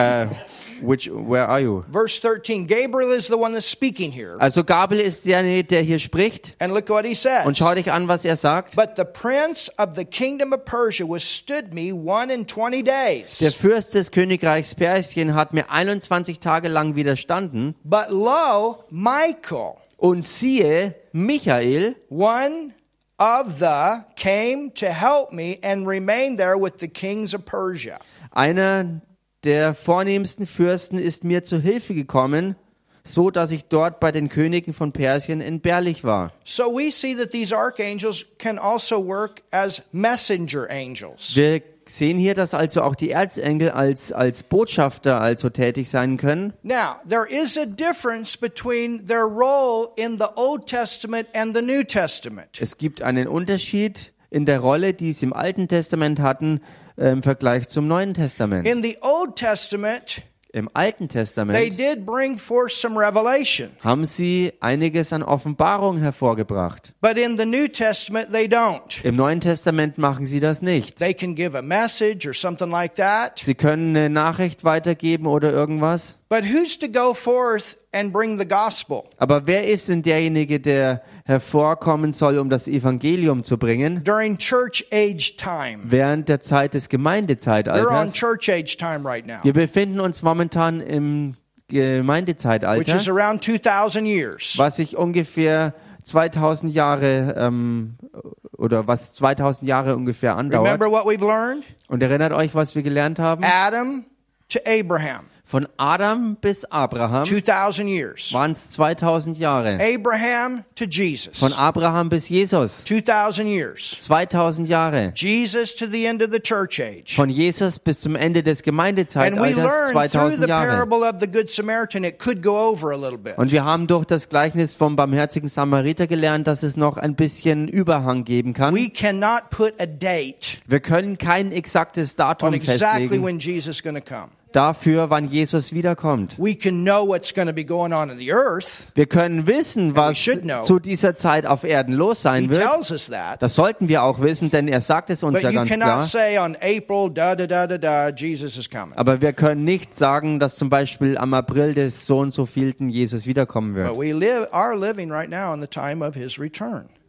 Which, where are you? Verse 13 Gabriel is the one that's speaking here. Also Gabriel ist der, der hier spricht. And look what he says. Und schau dich an, was er sagt. But the prince of the kingdom of Persia withstood me one and twenty days. Der Fürst des Königreichs Persien hat mir 21 Tage lang widerstanden. But lo, Michael, Und siehe, Michael, one of the, came to help me and remained there with the kings of Persia. einer der vornehmsten Fürsten, ist mir zu Hilfe gekommen, so dass ich dort bei den Königen von Persien entbehrlich war. So we see that these archangels can also work as messenger angels. Wir sehen hier, dass also auch die Erzengel als, als Botschafter also tätig sein können. Now, there is a difference between their role in the Old Testament and the New Testament. Es gibt einen Unterschied in der Rolle, die sie im Alten Testament hatten, im Vergleich zum Neuen Testament. In the Old Testament, Im Alten they Testament did bring forth some revelation, haben sie einiges an Offenbarung hervorgebracht. but in the New Testament, they don't. Im Neuen Testament machen sie das nicht. They can give a message or something like that, Sie können eine Nachricht weitergeben oder irgendwas. but who's to go forth and bring the gospel? Aber wer ist denn derjenige, der hervorkommen soll, um das Evangelium zu bringen? During church age time. Während der Zeit des We're on Gemeindezeitalters. church age time right now, Wir befinden uns momentan im which Gemeindezeitalter, is around 2,000 years. was sich ungefähr 2000 Jahre ähm, oder was 2000 Jahre ungefähr andauert. Remember what we've learned? Und erinnert euch, was wir gelernt haben? Adam to Abraham, Von Adam bis Abraham 2,000 years. waren es 2000 Jahre. Abraham to Jesus, Von Abraham bis Jesus 2,000 years. 2000 Jahre. Jesus to the end of the church age. Von Jesus bis zum Ende des And we Gemeindezeitalters learned through 2000 the Jahre. parable of the Good Samaritan, it could go over a little bit. Und wir haben durch das Gleichnis vom barmherzigen Samariter gelernt, dass es noch ein bisschen Überhang geben kann. We cannot put a date Wir können kein exaktes on Datum exactly festlegen when Jesus come. Dafür, wann Jesus wiederkommt. Wir können wissen, was zu dieser Zeit auf Erden los sein wird. Das sollten wir auch wissen, denn er sagt es uns ja ganz klar. Aber wir können nicht sagen, dass zum Beispiel am April des so und so vielten Jesus wiederkommen wird.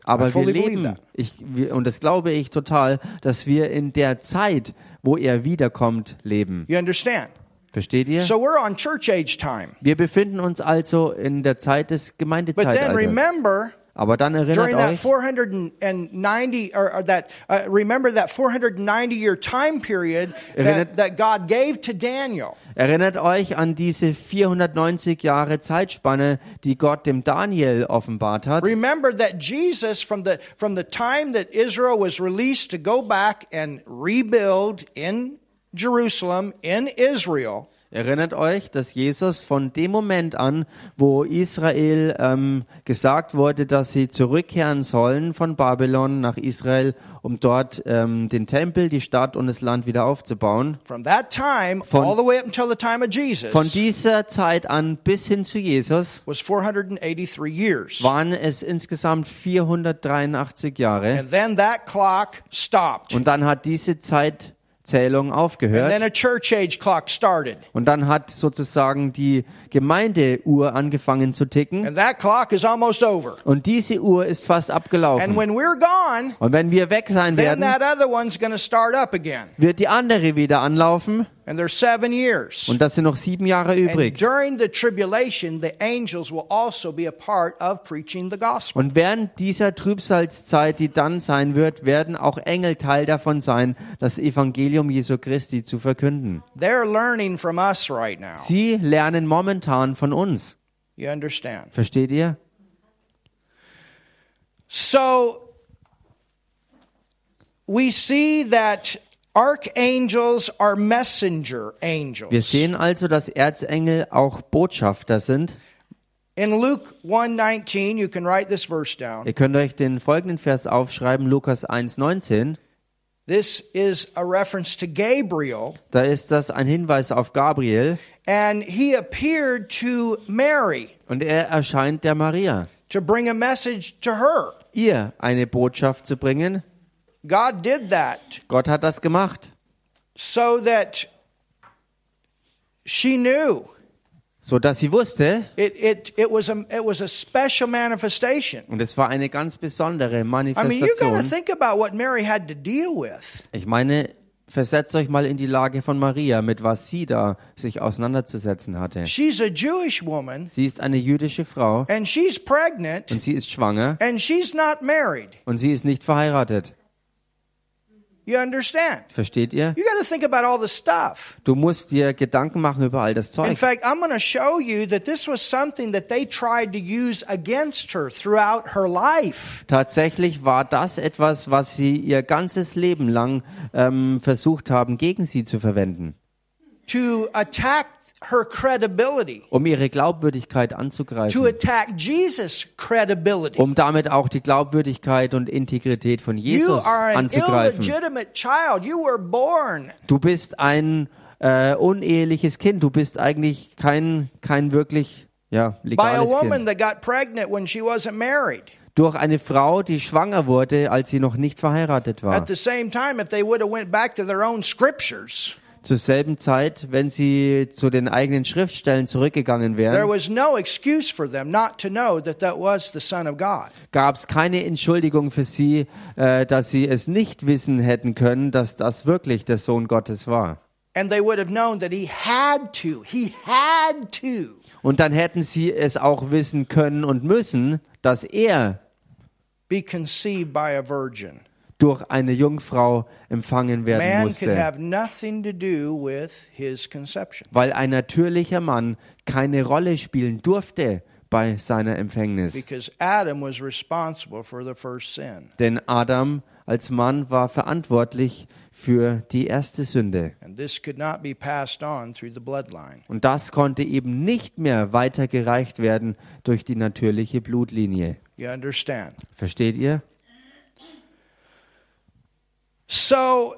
Aber wir leben, ich, wir, und das glaube ich total, dass wir in der Zeit, wo er wiederkommt, leben. You understand? Versteht ihr? So we're on church age time. Wir befinden uns also in der Zeit des But then Gemeindezeitalters. remember, Aber dann erinnert during that 490 or, or that uh, remember that 490 year time period Erinnert- that, that God gave to Daniel. erinnert euch an diese 490 Jahre Zeitspanne, die Gott dem Daniel offenbart hat. Remember that Jesus from the from the time that Israel was released to go back and rebuild in Jerusalem in Israel Erinnert euch, dass Jesus von dem Moment an, wo Israel ähm, gesagt wurde, dass sie zurückkehren sollen von Babylon nach Israel, um dort ähm, den Tempel, die Stadt und das Land wieder aufzubauen, from that time Von- all the way up until the time of Jesus von dieser Zeit an bis hin zu Jesus was 483 years. waren es insgesamt 483 Jahre. And then that clock stopped. Und dann hat diese Zeitzählung And aufgehört. then a church age clock started. Und dann hat sozusagen die Gemeindeuhr angefangen zu ticken. And that clock is almost over. Und diese Uhr ist fast And abgelaufen. when we're gone, Und wenn wir weg sein then werden, that other one's going to start up again. wird die andere wieder anlaufen. And there's seven years. Und das sind noch sieben Jahre übrig. during the tribulation, the angels will also be a part of preaching the gospel. Und während dieser Trübsalzeit, die dann sein wird, werden auch Engel Teil davon sein, das Evangelium Jesu Christi zu verkünden. They're learning from us right now. Sie lernen momentan von uns. You understand? Versteht ihr? So we see that archangels are messenger Wir angels. sehen also, dass Erzengel auch Botschafter sind. In Luke 1:19, you can write this verse down. Ihr könnt euch den folgenden Vers aufschreiben, Lukas 1,19. This is a reference to Gabriel, Da ist das ein Hinweis auf Gabriel. And he appeared to Mary und er erscheint der Maria, to bring a message to her. ihr eine Botschaft zu bringen. God did that Gott hat das gemacht, so that she knew so dass sie wusste, it, it, it, was a, it was a special manifestation. und es war eine ganz besondere I mean, you got to Manifestation. think about what Mary had to deal with. Ich meine, versetzt euch mal in die Lage von Maria, mit was sie da sich auseinanderzusetzen hatte. She's a Jewish woman, Sie ist eine jüdische Frau and she's pregnant, und sie ist schwanger and she's not married. und sie ist nicht verheiratet. You understand? Versteht ihr? You got to think about all the stuff. Du musst dir Gedanken machen über all das In Zeug. fact, I'm going to show you that this was something that they tried to use against her throughout her life. Tatsächlich war das etwas, was sie ihr ganzes Leben lang ähm, versucht haben, gegen sie zu verwenden, to attack her credibility, um ihre Glaubwürdigkeit to anzugreifen, attack Jesus' credibility. um damit auch die Glaubwürdigkeit und Integrität von You Jesus are an anzugreifen. illegitimate child. You were born. Du bist ein äh, uneheliches Kind. Du bist eigentlich kein, kein wirklich ja, by a legales woman Kind. that got pregnant when she wasn't married. Durch eine Frau, die schwanger wurde, als sie noch nicht verheiratet war. Zur selben Zeit, wenn sie zu den eigenen Schriftstellen zurückgegangen there wären, was no excuse for them not to know that that was the Son of God. gab es keine Entschuldigung für sie, äh, dass sie es nicht wissen hätten können, dass das wirklich der Sohn Gottes war. And they would have known that he had to. He had to. Und dann hätten sie es auch wissen können und müssen, dass er Durch eine Jungfrau empfangen werden musste. weil ein natürlicher Mann keine Rolle spielen durfte bei seiner Empfängnis. Because Adam was responsible for the first sin. Denn Adam als Mann war verantwortlich für die erste Sünde. And this could not be passed on through the bloodline. Und das konnte eben nicht mehr weitergereicht werden durch die natürliche Blutlinie. You understand? Versteht ihr? So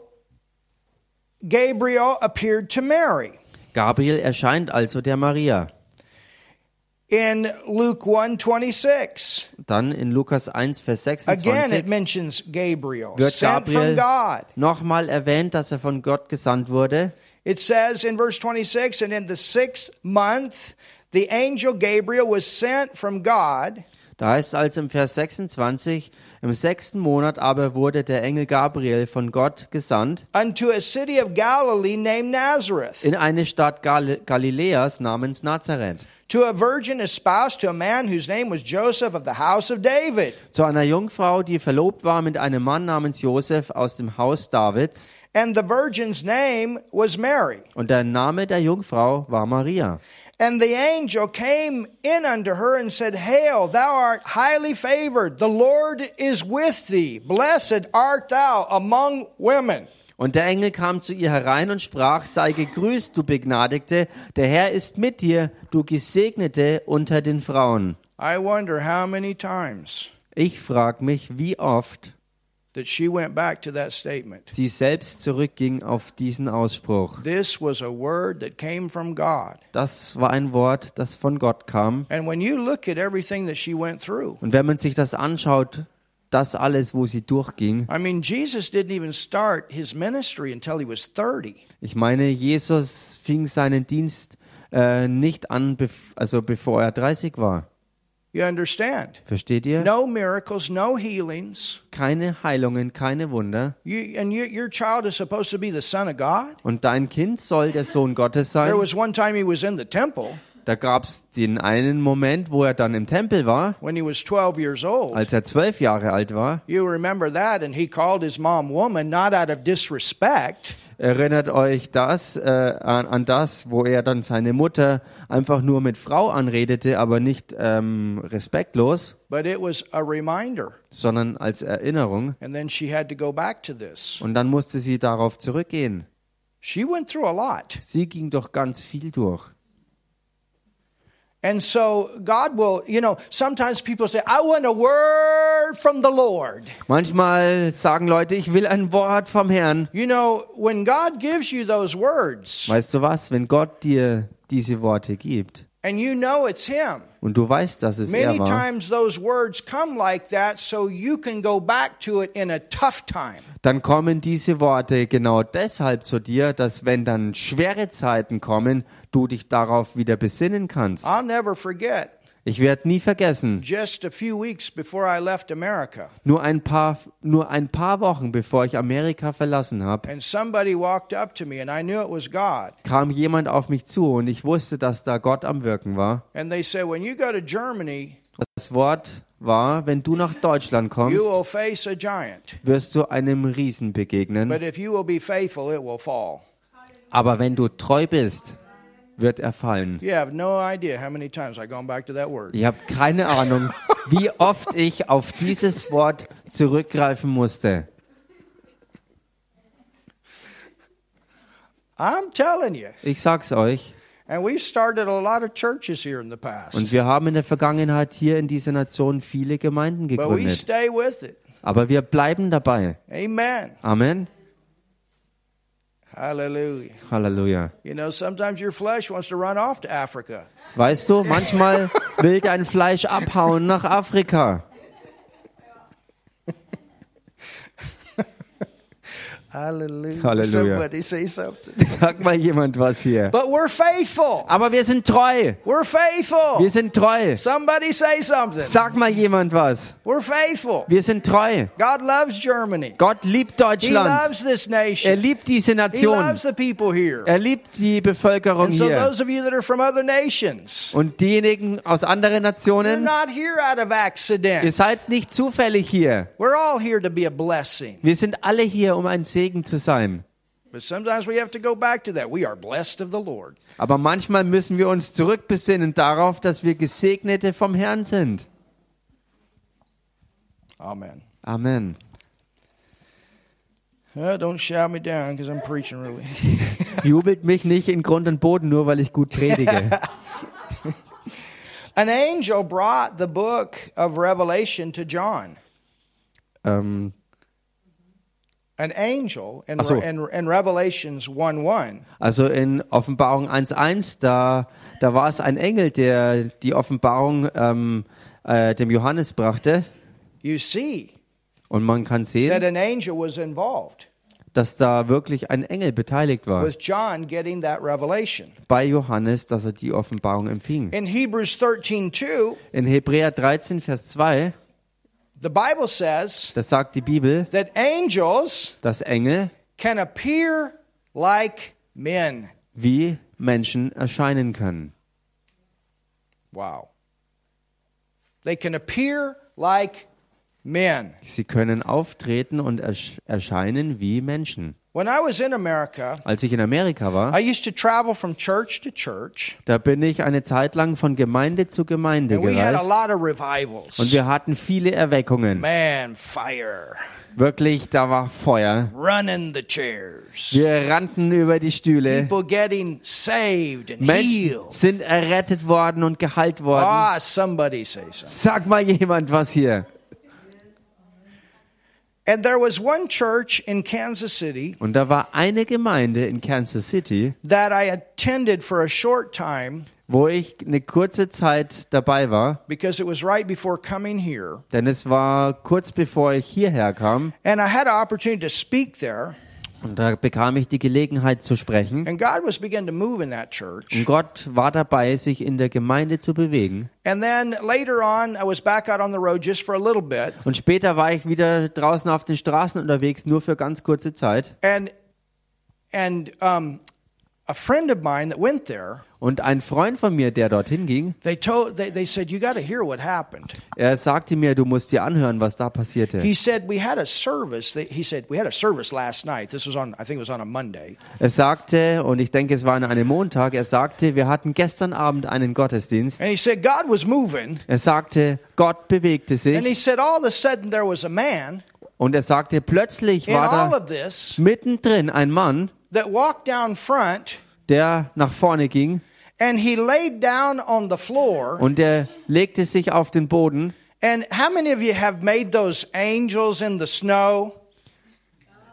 Gabriel appeared to Mary. Gabriel erscheint also der Maria. In Luke 1:26, Dann in Lukas 1, Vers again it mentions Gabriel, wird sent from Gabriel God. nochmal erwähnt, dass er von Gott gesandt wurde. It says in verse 26, and in the sixth month, the angel Gabriel was sent from God Da heißt es also im Vers 26, im sechsten Monat aber wurde der Engel Gabriel von Gott gesandt unto a city of Galilee named Nazareth, in eine Stadt Gal Galiläas namens Nazareth, to a virgin espoused to a man whose name was Joseph of the house of David. zu einer Jungfrau, die verlobt war mit einem Mann namens Josef aus dem Haus Davids. And the virgin's name was Mary. Und der Name der Jungfrau war Maria. And the angel came in unto her and said, Hail, thou art highly favored. The Lord is with thee. Blessed art thou among women. Und der Engel kam zu ihr herein und sprach, sei gegrüßt, du Begnadigte, der Herr ist mit dir, du Gesegnete unter den Frauen. I wonder how many times Ich frag mich, wie oft sie selbst zurückging auf diesen Ausspruch. This was a word that came from God. Das war ein Wort, das von Gott kam. And when you look at everything that she went through, Und wenn man sich das anschaut, das alles, wo sie durchging, I mean, Jesus didn't even start his ministry until he was 30. ich meine, Jesus fing seinen Dienst äh, nicht an, also bevor er 30 war. You understand? Versteht ihr? No miracles, no healings. Keine Heilungen, keine Wunder. You, and you, your child is supposed to be the Son of God. Und dein Kind soll der Sohn Gottes sein. There was one time he was in the temple Da gab es den einen Moment, wo er dann im Tempel war, when he was 12 years old. als er zwölf Jahre alt war. You remember that, and he called his mom woman, not out of disrespect, Erinnert euch das äh, an, an das, wo er dann seine Mutter einfach nur mit Frau anredete, aber nicht ähm, respektlos, but it was a reminder. sondern als Erinnerung. And then she had to go back to this. Und dann musste sie darauf zurückgehen. She went through a lot. Sie ging doch ganz viel durch. And so God will, you know, sometimes people say, I want a word from the Lord. Manchmal sagen Leute, ich will ein Wort vom Herrn. You know, when God gives you those words Weißt du was, wenn Gott dir diese Worte gibt and you know it's Him, und du weißt, dass es Many er war. times those words come like that so you can go back to it in a tough time. Dann kommen diese Worte genau deshalb zu dir, dass wenn dann schwere Zeiten kommen, du dich darauf wieder besinnen kannst. I'll never forget Ich werde nie vergessen, just a few weeks before I left America. nur ein paar, nur ein paar Wochen bevor ich Amerika verlassen habe, And somebody walked up to me, and I knew it was God. kam jemand auf mich zu und ich wusste, dass da Gott am Wirken war. And they said, When you go to Germany, Das Wort war, wenn du nach Deutschland kommst, you will face a giant. wirst du einem Riesen begegnen. But if you will be faithful, it will fall. Aber wenn du treu bist, wird er fallen. You have no idea how many times I've gone back to that word. Ich habe keine Ahnung, wie oft ich auf dieses Wort zurückgreifen musste. I'm telling you. Ich sag's euch. And we've started a lot of churches here in the past. Und wir haben in der Vergangenheit hier in dieser Nation viele Gemeinden gegründet. Aber wir bleiben dabei. Amen. Amen. Hallelujah. Halleluja. You know, sometimes your flesh wants to run off to Africa. Weißt du, manchmal will dein Fleisch abhauen nach Afrika. Hallelujah. Hallelujah. Somebody say something. Sag mal jemand was hier. But we're faithful. Aber wir sind treu. We're faithful. Wir sind treu. Somebody say something. Sag mal jemand was. We're faithful. Wir sind treu. God loves Germany. Gott liebt He Deutschland. loves this Er nation. liebt diese He Nation. loves the people here. Er liebt die Bevölkerung And so hier. those of you that are from other nations, Und diejenigen aus anderen you're Nationen, not here out of ihr accident. seid nicht zufällig hier. We're all here to be a blessing. Wir sind alle hier, um ein Segen zu sein. Aber manchmal müssen wir uns zurückbesinnen darauf, dass wir Gesegnete vom Herrn sind. Amen. Amen. Uh, don't shout me down because I'm preaching really. Jubelt mich nicht in Grund und Boden, nur weil ich gut predige. An angel brought the book of Revelation to John. ähm, An angel in, so. in, in Revelations 1 1 also in Offenbarung 1.1, da, da war es ein Engel, der die Offenbarung ähm, äh, dem Johannes brachte. you see Und man kann that sehen, an angel was involved dass da wirklich ein Engel beteiligt war with John getting that revelation. bei Johannes, dass er die Offenbarung empfing. In Hebrews 13 2, In Hebräer 13, Vers 2, the Bible says das sagt die Bibel, that angels dass Engel can appear like men. wie Menschen erscheinen können. Wow. They can appear like men. Sie können auftreten und ersch erscheinen wie Menschen. When I was in America, Als ich in Amerika war, I used to travel from church to church, da bin ich eine Zeit lang von Gemeinde zu Gemeinde and we had a gereist lot of revivals. und wir hatten viele Erweckungen. Man, fire, Wirklich, da war Feuer. running the chairs, Wir rannten über die Stühle. people getting saved and Menschen healed. sind errettet worden und geheilt worden. Ah. Sag mal jemand was hier. And there was one church in Kansas City Und da war eine Gemeinde in Kansas City, that I attended for a short time wo ich eine kurze Zeit dabei war, because it was right before coming here. denn es war kurz bevor ich hierher kam And I had an opportunity to speak there. Und da bekam ich die Gelegenheit zu sprechen. And God was beginning to move in that Und church. Gott war dabei, sich in der Gemeinde zu bewegen. And then later on, I was back out on the road just for a little bit. Und später war ich wieder draußen auf den Straßen unterwegs, nur für ganz kurze Zeit. And and um, a friend of mine that went there, Und ein Freund von mir, der dorthin ging, they told they, they said, You gotta hear what happened. er sagte mir, du musst dir anhören, was da passierte. He said, We had a service. They, he said, We had a service last night. This was on I think it was on a Monday. Er sagte, und ich denke, es war an einem Montag, er sagte, wir hatten gestern Abend einen Gottesdienst. And he said, God was moving. Er sagte, Gott bewegte And he sich. said, All of a sudden there was a man Und er sagte, plötzlich in war da of this mittendrin ein Mann, that walked down front der nach vorne ging and he laid down on the floor. und er legte sich auf den Boden. And how many of you have made those angels in the snow?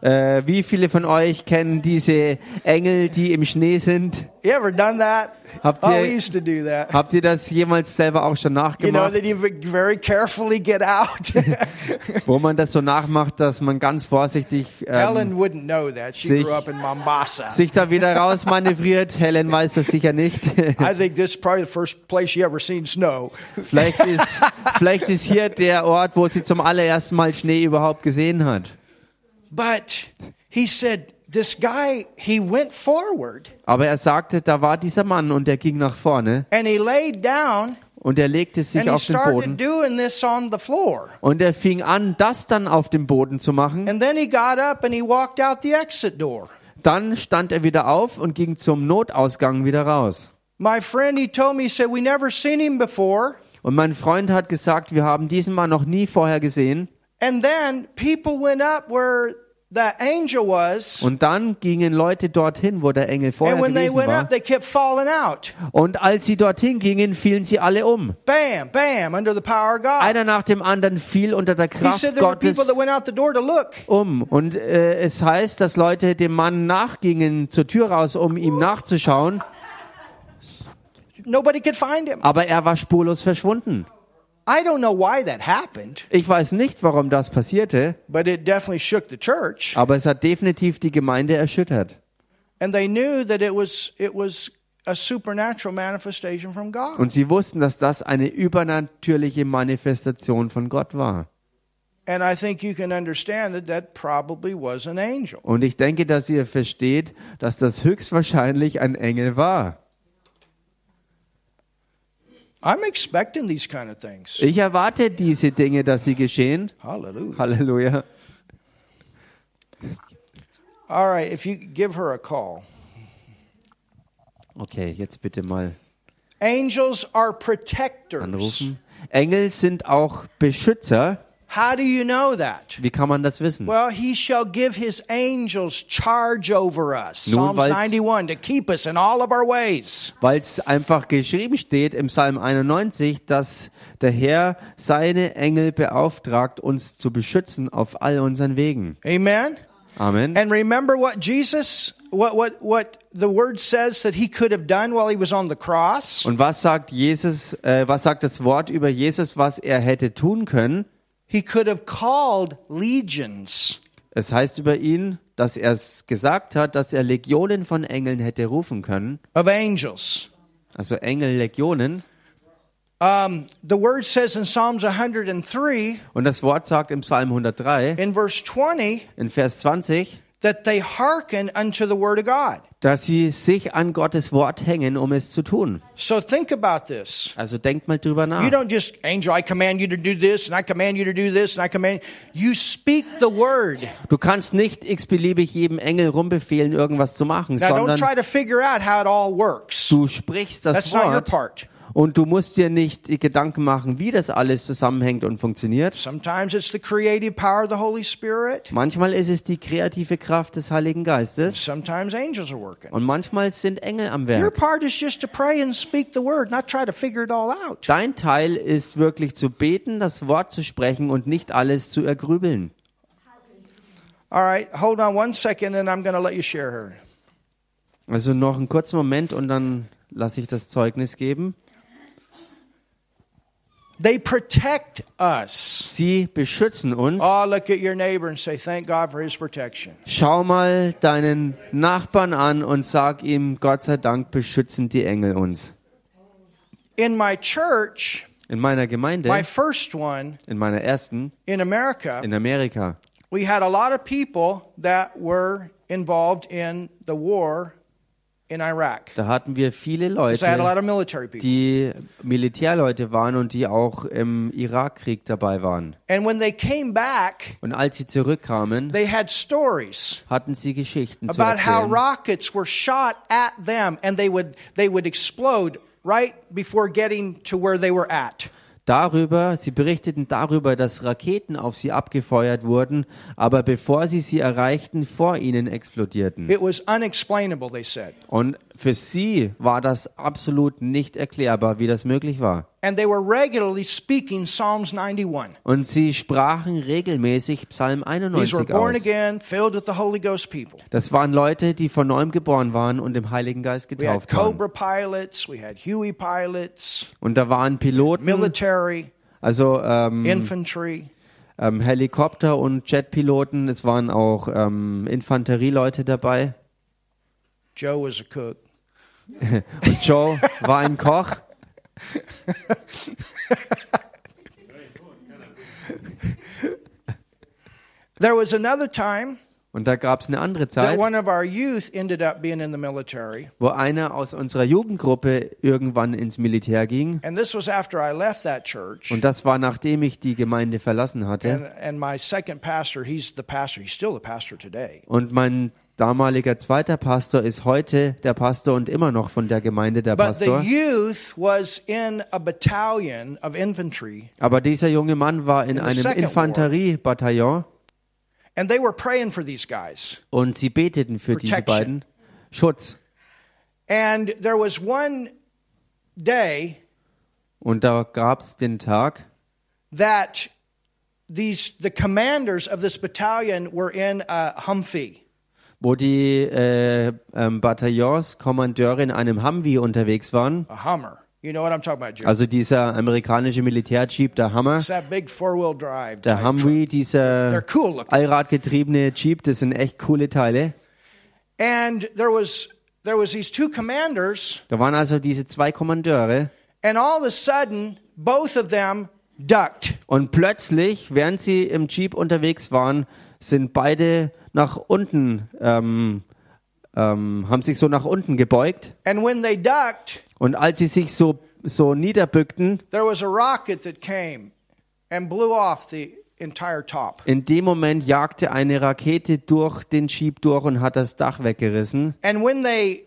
Äh, wie viele von euch kennen diese Engel, die im Schnee sind? You ever done that? Habt oh, ihr- we used to do that. Habt ihr das jemals selber auch schon You know, nachgemacht? that you very carefully get out. Wo man das so nachmacht, dass man ganz vorsichtig ähm, Helen wouldn't know that. She sich- grew up in Mombasa. sich da wieder rausmanövriert. Helen weiß das sicher nicht. I think this is probably the first place she ever seen snow. vielleicht, ist, vielleicht ist hier der Ort, wo sie zum allerersten Mal Schnee überhaupt gesehen hat. But he said, this guy, he went forward Aber er sagte, da war dieser Mann und er ging nach vorne and he laid down und er legte sich and he auf den started Boden doing this on the floor. und er fing an, das dann auf dem Boden zu machen. And then he got up and he walked out the exit door. Dann stand er wieder auf und ging zum Notausgang wieder raus. My friend, he told me, he said, we never seen him before. Und mein Freund hat gesagt, wir haben diesen Mann noch nie vorher gesehen. And then people went up where. Und dann gingen Leute dorthin, wo der Engel vorher gewesen went war. up, they kept falling out. Und als sie dorthin gingen, fielen sie alle um. Bam, bam, under the power of God. Einer nach dem anderen fiel unter der Kraft Gottes um. Und äh, es heißt, dass Leute dem Mann nachgingen zur Tür raus, um ihm nachzuschauen. Nobody could find him. Aber er war spurlos verschwunden. I don't know why that happened, Ich weiß nicht, warum das passierte, but it definitely shook the church. aber es hat definitiv die Gemeinde erschüttert. And they knew that it was it was a supernatural manifestation from God. Und sie wussten, dass das eine übernatürliche Manifestation von Gott war. And I think you can understand that that probably was an angel. Und ich denke, dass ihr versteht, dass das höchstwahrscheinlich ein Engel war. I'm expecting these kind of things. Ich erwarte diese Dinge, dass sie geschehen. Hallelujah. Halleluja. All right, if you give her a call. Okay, jetzt bitte mal Angels are protectors. anrufen. Engel sind auch Beschützer. How do you know that? Wie kann man das wissen? Well, he shall give his angels charge over us. Nun, Psalms weil's- 91 to keep us in all of our ways. Weil es einfach geschrieben steht im Psalm 91, dass der Herr seine Engel beauftragt, uns zu beschützen auf all unseren Wegen. Amen. Amen. And remember what Jesus what what what the word says that he could have done while he was on the cross? Und was sagt Jesus, äh, was sagt das Wort über Jesus, was er hätte tun können? He could have called legions. Es heißt über ihn, dass er es gesagt hat, dass er Legionen von Engeln hätte rufen können. of angels. Also Engellegionen. Um, the word says in Psalms 103 Und das Wort sagt im Psalm 103 in verse 20 in Vers 20, that they hearken unto the word of God. Dass sie sich an Gottes Wort hängen, um es zu tun. So think about this. Also denkt mal drüber nach. You don't just, angel, I command you to do this, and I command you to do this, and I command. You speak the word. Du kannst nicht x-beliebig jedem Engel rumbefehlen, irgendwas zu machen, Now, don't sondern try to figure out how it all works. du sprichst das That's not your Wort part. Und du musst dir nicht Gedanken machen, wie das alles zusammenhängt und funktioniert. Sometimes it's the creative power of the Holy Spirit. Manchmal ist es die kreative Kraft des Heiligen Geistes Sometimes angels are working. und manchmal sind Engel am Your Werk. part is just to pray and speak the word, not try to figure it all out. Dein Teil ist wirklich zu beten, das Wort zu sprechen und nicht alles zu ergrübeln. All right, hold on one second, and I'm going to let you share her. Also noch einen kurzen Moment und dann lasse ich das Zeugnis geben. They protect us. Sie beschützen uns. Oh, look at your neighbor and say, Thank God for his protection. Schau mal deinen Nachbarn an und sag ihm, Gott sei Dank beschützen die Engel uns. In my church, In meiner Gemeinde, my first one in meiner ersten, in America, in Amerika, we had a lot of people that were involved in the war. Da hatten wir viele had a lot Leute, of military people. die Militärleute waren und die auch im Irakkrieg dabei waren. And when they came back, Und als sie zurückkamen, they had stories hatten sie Geschichten zu about how erzählen. rockets were shot at them and they would they would explode right before getting to where they were at. Darüber, sie berichteten darüber, dass Raketen auf sie abgefeuert wurden, aber bevor sie sie erreichten, vor ihnen explodierten. It was unexplainable, they said. Und Für sie war das absolut nicht erklärbar, wie das möglich war. And they were regularly speaking Psalms 91. Und sie sprachen regelmäßig Psalm These were 91 born aus. again, filled with the Holy Ghost people. Das waren Leute, die von neuem geboren waren und im Heiligen Geist getauft waren. Und da waren Piloten, also ähm, infantry. ähm, Helikopter- und Jetpiloten. Es waren auch ähm, Infanterieleute dabei. Joe was a cook. Und Joe war ein Koch. There was another time Und da gab es eine andere that Zeit, one of our youth ended up being in the military. wo einer aus unserer Jugendgruppe irgendwann ins Militär ging. And this was after I left that church. Und das war nachdem ich die Gemeinde verlassen And, hatte. and my second pastor, he's the pastor. He's still the pastor today. Und mein damaliger zweiter Pastor ist heute der Pastor und immer noch von der Gemeinde der But the Pastor. youth was in a battalion of infantry, Aber dieser junge Mann war in einem. Infanteriebataillon and they were praying for these guys. und sie beteten für diese beiden Schutz. And there was one day Und da gab es den Tag, that these the commanders of this battalion were in a Humvee. Wo die äh, ähm, Bataillons Kommandeure in einem Humvee unterwegs waren. a Hummer. You know what I'm talking about? Also dieser amerikanische Militärjeep, der. It's that big four-wheel drive. Der Humvee, dieser cool allradgetriebene Jeep, das sind echt coole Teile. And there was there was these two commanders, Da waren also diese zwei Kommandeure and all of a sudden, both of them ducked. und plötzlich, während sie im Jeep unterwegs waren, sind beide nach unten, ähm, ähm, haben sich so nach unten gebeugt. And when they ducked, Und als sie sich so, so niederbückten, there was a rocket that came and blew off the entire top. in dem Moment jagte eine Rakete durch den Jeep durch und hat das Dach weggerissen. And when they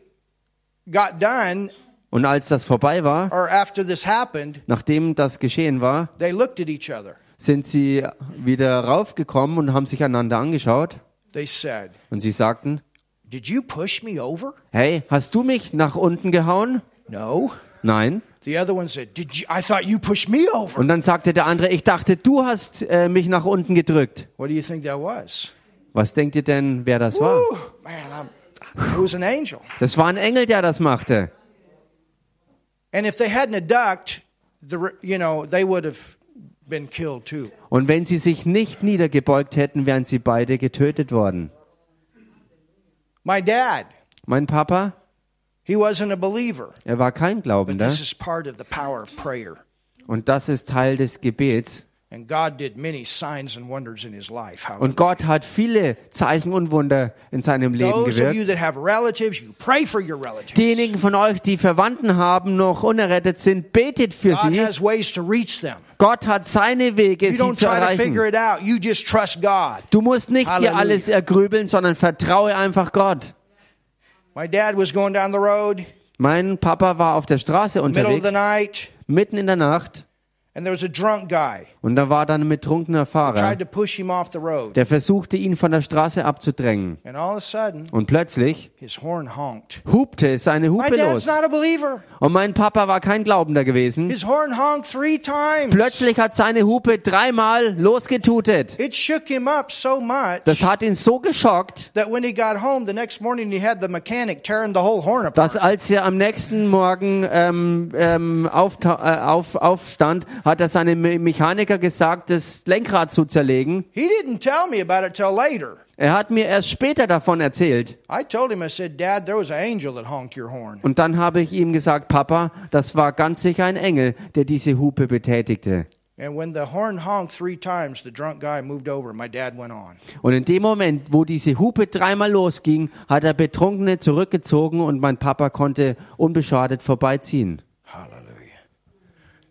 got done, Und als das vorbei war, or after this happened, nachdem das geschehen war, they looked at each other. Sind sie wieder raufgekommen und haben sich einander angeschaut. They said, Und sie sagten, Did you push me over? hey, hast du mich nach unten gehauen? No. Nein. The other one said, Did you I thought you pushed me over. Und dann sagte der andere, ich dachte, du hast äh, mich nach unten gedrückt. What do you think that was? Was denkt ihr denn, wer das war? Whew, man, I'm, it was an angel. Das war ein Engel, der das machte. And if they hadn't ducked, the, you know, they would have. Und wenn sie sich nicht niedergebeugt hätten, wären sie beide getötet worden. Mein Papa, er war kein Glaubender. Und das ist Teil des Gebets. And God did many signs and wonders in his life. Hallelujah. Und Gott hat viele Zeichen und Wunder in seinem Leben Those of gewirkt. you that have relatives, you pray for your relatives. Diejenigen von euch, die Verwandten haben, noch unerrettet sind, betet für sie. Gott hat seine Wege, sie zu erreichen. Du musst nicht dir alles ergrübeln, sondern vertraue einfach Gott. My dad was going down the road, Mein Papa war auf der Straße unterwegs, mitten in der Nacht, und da war dann ein betrunkener Fahrer, Tried to push him off the road. der versuchte, ihn von der Straße abzudrängen. And all of a sudden, Und plötzlich his horn honked. hupte seine Hupe los. not a believer. Und mein Papa war kein Glaubender gewesen. His horn honked three times. Plötzlich hat seine Hupe dreimal losgetutet. It shook him up so much Das hat ihn so geschockt, that when he got home the next morning, he had the mechanic tearing the whole horn apart. dass als er am nächsten Morgen ähm, ähm, auftau- äh, auf, aufstand, hat er seinem Me- Mechaniker gesagt, das Lenkrad zu zerlegen. He didn't tell me about it till later. Er hat mir erst später davon erzählt. I told him, I said, Dad, there was an angel that honked your horn. Und dann habe ich ihm gesagt, Papa, das war ganz sicher ein Engel, der diese Hupe betätigte. And when the horn honked three times, the drunk guy moved over and my dad went on. Und in dem Moment, wo diese Hupe dreimal losging, hat er Betrunkene zurückgezogen und mein Papa konnte unbeschadet vorbeiziehen.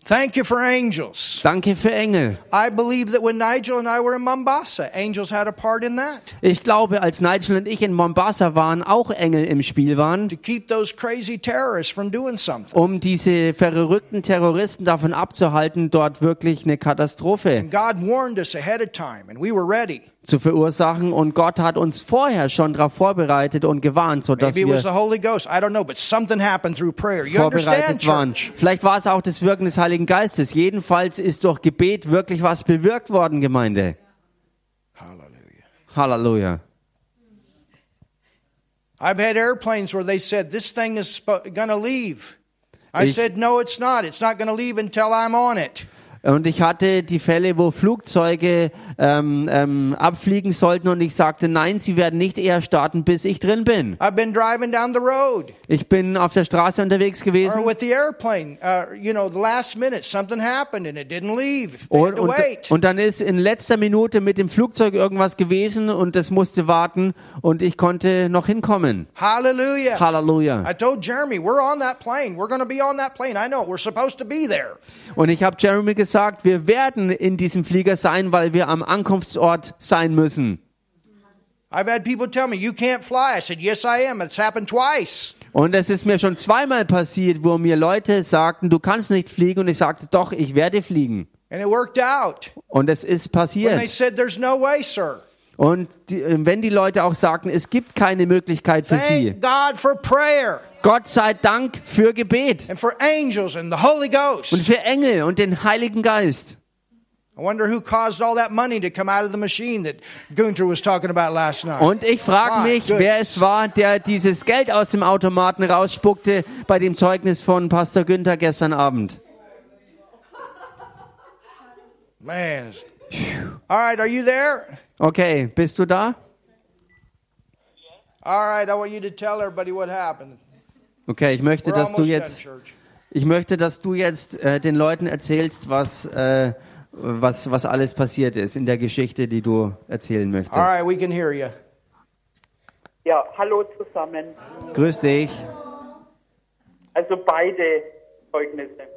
Thank you for angels. Danke für Engel. I believe that when Nigel and I were in Mombasa, angels had a part in that. Ich glaube, als Nigel und ich in Mombasa waren, auch Engel im Spiel waren, To keep those crazy terrorists from doing something. um diese verrückten Terroristen davon abzuhalten, dort wirklich eine Katastrophe And God warned us ahead of time, and we were ready. Zu verursachen und Gott hat uns vorher schon darauf vorbereitet und gewarnt, so dass Maybe it was wir the Holy Ghost. I don't know, but something happened through prayer. You understand, vorbereitet waren. Vielleicht war es auch das Wirken des Heiligen Geistes. Jedenfalls ist durch Gebet wirklich was bewirkt worden, Gemeinde. Hallelujah. Halleluja. I've had airplanes where they said, this thing is going to leave. I said, no, it's not. It's not going to leave until I'm on it. Und ich hatte die Fälle, wo Flugzeuge ähm, ähm, abfliegen sollten und ich sagte, nein, sie werden nicht eher starten, bis ich drin bin. I've been driving down the road Ich bin auf der Straße unterwegs gewesen. Uh, you know, minute und, dann ist in letzter Minute mit dem Flugzeug irgendwas gewesen und das musste warten und ich konnte noch hinkommen. Hallelujah. Halleluja. I told Jeremy, we're on that plane. We're going to be on that plane. I know. We're supposed to be there. Und ich habe Jeremy gesagt, wir werden in diesem Flieger sein, weil wir am Ankunftsort sein müssen. I've had people tell me, you can't fly. I said, yes, I am. It's happened twice. Und es ist mir schon zweimal passiert, wo mir Leute sagten, du kannst nicht fliegen. Und ich sagte, doch, ich werde fliegen. And it worked out. Und es ist When they passiert. said, there's no way, sir. Und die, wenn die Leute auch sagten, es gibt keine Möglichkeit für sie. Thank God for prayer Gott sei Dank für Gebet and for angels and the Holy und für Engel und den Heiligen Geist. Und ich frage mich, wer es war, der dieses Geld aus dem Automaten rausspuckte bei dem Zeugnis von Pastor Günther gestern Abend. Man. All right, are you there? Okay, bist du da? All right, I want you to tell everybody what happened. Okay, ich möchte, dass du jetzt, ich möchte, dass du jetzt äh, den Leuten erzählst, was, äh, was, was alles passiert ist in der Geschichte, die du erzählen möchtest. All right, we can hear you. Ja, hallo zusammen. Grüß dich. Also beide Zeugnisse.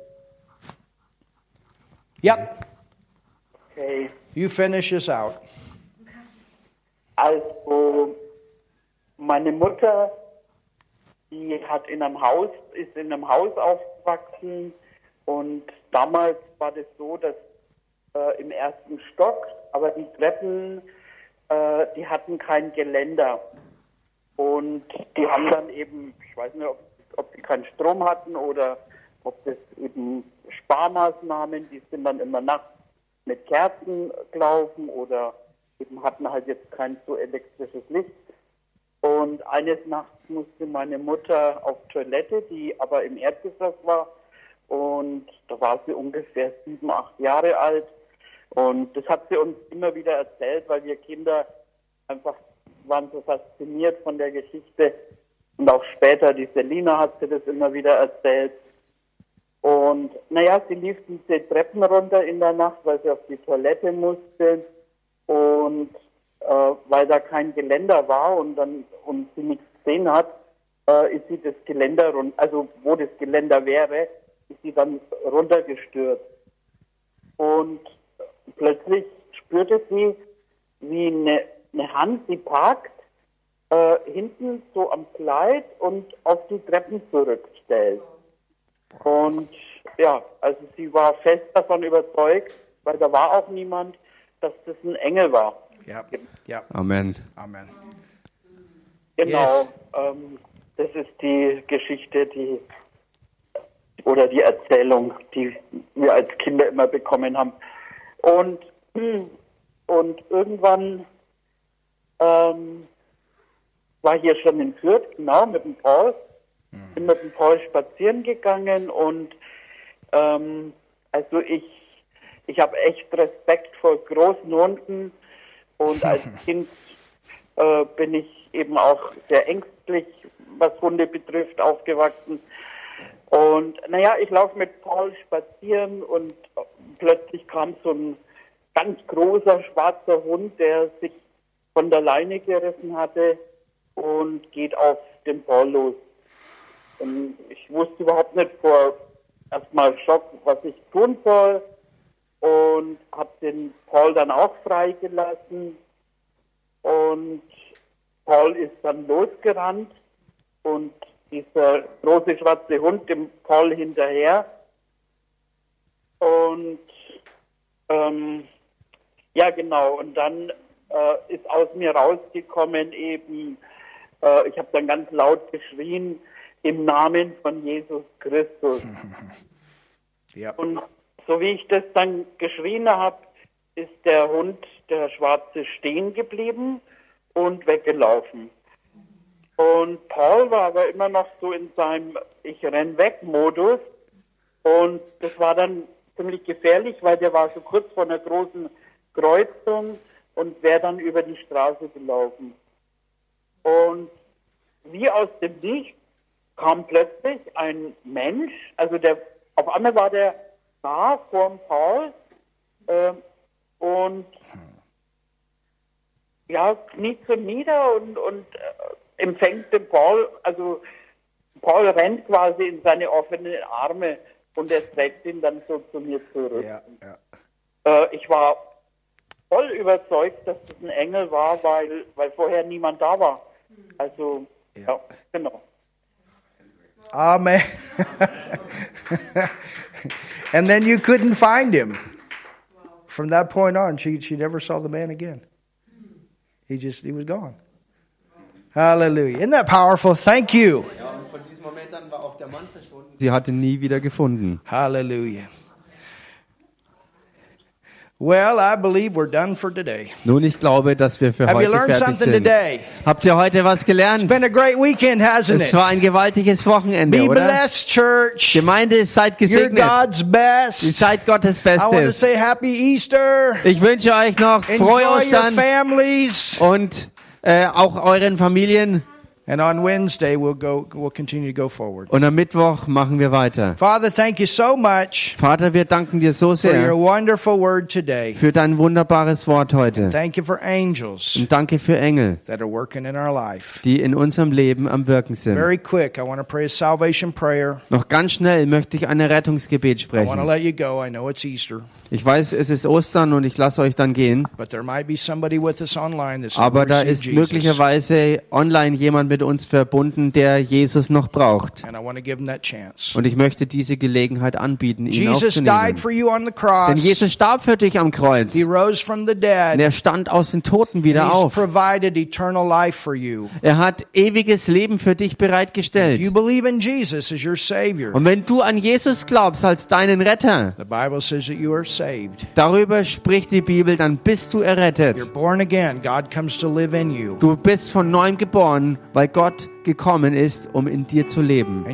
Yep. Okay. You finish this out. Also meine Mutter, die hat in einem Haus, ist in einem Haus aufgewachsen. Und damals war das so, dass äh, im ersten Stock, aber die Treppen, äh, die hatten kein Geländer. Und die haben dann eben, ich weiß nicht, ob, ob die keinen Strom hatten oder ob das eben Sparmaßnahmen, die sind dann immer nachts mit Kerzen gelaufen oder eben hatten halt jetzt kein so elektrisches Licht. Und eines Nachts musste meine Mutter auf Toilette, die aber im Erdgeschoss war. Und da war sie ungefähr sieben, acht Jahre alt. Und das hat sie uns immer wieder erzählt, weil wir Kinder einfach waren so fasziniert von der Geschichte. Und auch später, die Selina hat sie das immer wieder erzählt. Und naja, sie lief diese Treppen runter in der Nacht, weil sie auf die Toilette musste. Und äh, weil da kein Geländer war und dann und sie nichts gesehen hat, äh, ist sie das Geländer run also wo das Geländer wäre, ist sie dann runtergestürzt. Und plötzlich spürte sie, wie eine, eine Hand sie packt, äh, hinten so am Kleid und auf die Treppen zurückstellt. Und ja, also sie war fest davon überzeugt, weil da war auch niemand, dass das ein Engel war. Yep. Yep. Amen. Amen. Genau. Yes. Ähm, das ist die Geschichte, die oder die Erzählung, die wir als Kinder immer bekommen haben. Und, und irgendwann ähm, war hier schon in Fürth, genau, mit dem Paul. Bin mit dem Paul spazieren gegangen und ähm, also ich, ich habe echt Respekt vor großen Hunden und als Kind äh, bin ich eben auch sehr ängstlich, was Hunde betrifft, aufgewachsen. Und naja, ich laufe mit Paul spazieren und plötzlich kam so ein ganz großer schwarzer Hund, der sich von der Leine gerissen hatte und geht auf den Paul los. Und ich wusste überhaupt nicht vor erstmal Schock, was ich tun soll und habe den Paul dann auch freigelassen und Paul ist dann losgerannt und dieser große schwarze Hund dem Paul hinterher und ähm, ja genau und dann äh, ist aus mir rausgekommen eben, äh, ich habe dann ganz laut geschrien, im Namen von Jesus Christus. Yep. Und so wie ich das dann geschrien habe, ist der Hund, der Schwarze, stehen geblieben und weggelaufen. Und Paul war aber immer noch so in seinem Ich renn weg Modus. Und das war dann ziemlich gefährlich, weil der war so kurz vor einer großen Kreuzung und wäre dann über die Straße gelaufen. Und wie aus dem Nichts kam plötzlich ein Mensch, also der, auf einmal war der da vor dem Paul ähm, und ja, kniet so nieder und, und äh, empfängt den Paul, also Paul rennt quasi in seine offenen Arme und er trägt ihn dann so zu mir zurück. Yeah, yeah. Äh, ich war voll überzeugt, dass das ein Engel war, weil, weil vorher niemand da war. Also, ja, genau. Amen. and then you couldn't find him. From that point on, she, she never saw the man again. He just, he was gone. Hallelujah. Isn't that powerful? Thank you. Ja, und von diesem Moment an war auch der Mann verschwunden. Sie hat ihn nie wieder gefunden. Hallelujah. Well, I believe we're done for today. Nun, ich glaube, dass wir für Have you heute fertig sind. today? Habt ihr heute was It's gelernt? been a great weekend, hasn't Es war it? ein gewaltiges Wochenende, Be oder? blessed, church. Gemeinde, seid You're gesegnet. God's Ihr best. seid Gottes I want to Bestes. say happy Easter. Ich wünsche euch noch frohe your Ostern families. und äh, auch euren Familien. And on Wednesday, we'll go. We'll continue to go forward. Und am Mittwoch machen wir weiter. Father, thank you so much Vater, wir danken dir so for your sehr wonderful word today. für dein wunderbares Wort heute. Thank you for angels Und danke für Engel, that are working in our life. die in unserem Leben am Wirken sind. Very quick, I want to pray a salvation prayer. Noch ganz schnell möchte ich ein Rettungsgebet I want to sprechen. let you go. I know it's Easter, Ich weiß, es ist Ostern und ich lasse euch dann gehen. but there might be somebody with us online that's Aber da ist Jesus. möglicherweise online jemand mit uns verbunden, der Jesus noch braucht. Und ich möchte diese Gelegenheit anbieten, ihn Jesus aufzunehmen. Denn. Jesus starb für dich am Kreuz. Und er stand aus den Toten wieder auf. Er hat ewiges Leben für dich bereitgestellt. Und wenn du an Jesus glaubst als deinen Retter, darüber spricht die Bibel, dann bist du errettet. Du bist von neuem geboren, weil Gott gekommen ist, um in dir zu leben.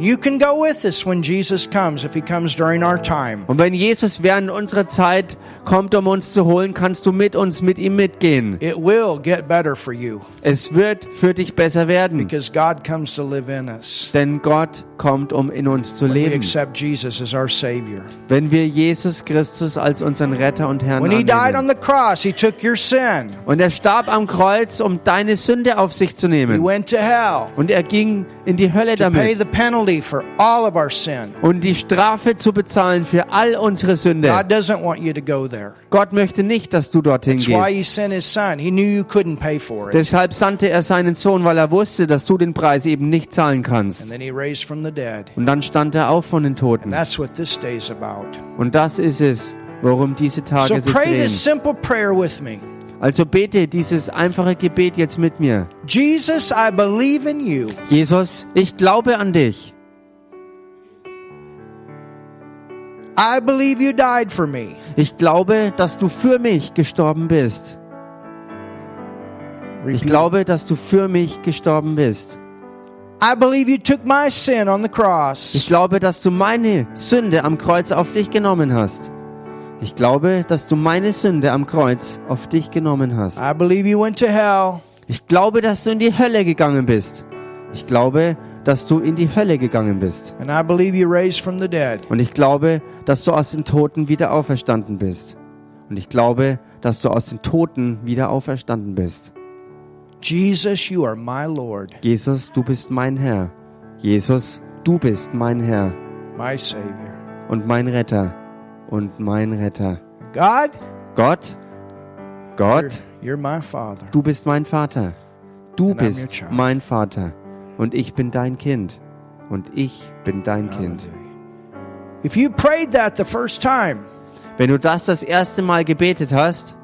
Und wenn Jesus während unserer Zeit kommt, um uns zu holen, kannst du mit uns, mit ihm mitgehen. It will get better for you Es wird für dich besser werden, because God comes to live in us. denn Gott kommt, um in uns zu leben. accept Jesus as our Savior. Wenn wir Jesus Christus als unseren Retter und Herrn annehmen. Und er starb am Kreuz, um deine Sünde auf sich zu nehmen. Und er ging in die Hölle damit. Und die Strafe zu bezahlen für all unsere Sünde. Gott möchte nicht, dass du dorthin gehst. Deshalb sandte er seinen Sohn, weil er wusste, dass du den Preis eben nicht zahlen kannst. Und dann stand er auf von den Toten. Und das ist es, worum diese Tage sich drehen. Also bete dieses einfache Gebet jetzt mit mir. Jesus, I believe in you. Jesus, ich glaube an dich. I believe you died for me. Ich glaube, dass du für mich gestorben bist. Ich glaube, dass du für mich gestorben bist. I believe you took my sin on the Ich cross. glaube, dass du meine Sünde am Kreuz auf dich genommen hast. Ich glaube, dass du meine Sünde am Kreuz auf dich genommen hast. I believe you went to hell. Ich glaube, dass du in die Hölle gegangen bist. Ich glaube, dass du in die Hölle gegangen bist. And I believe you raised from the dead. Und ich glaube, dass du aus den Toten wieder auferstanden bist. Und ich glaube, dass du aus den Toten wieder auferstanden bist. Jesus, you are my Lord, Jesus, du bist mein Herr. Jesus, du bist mein Herr my Savior. und mein Retter und mein Retter. God, Gott, you're, Gott, you're my Father. du bist mein Vater. Du And bist mein Vater und ich bin dein Kind. Und ich bin dein Kind. If you prayed that the first time, Wenn du das das erste Mal gebetet hast,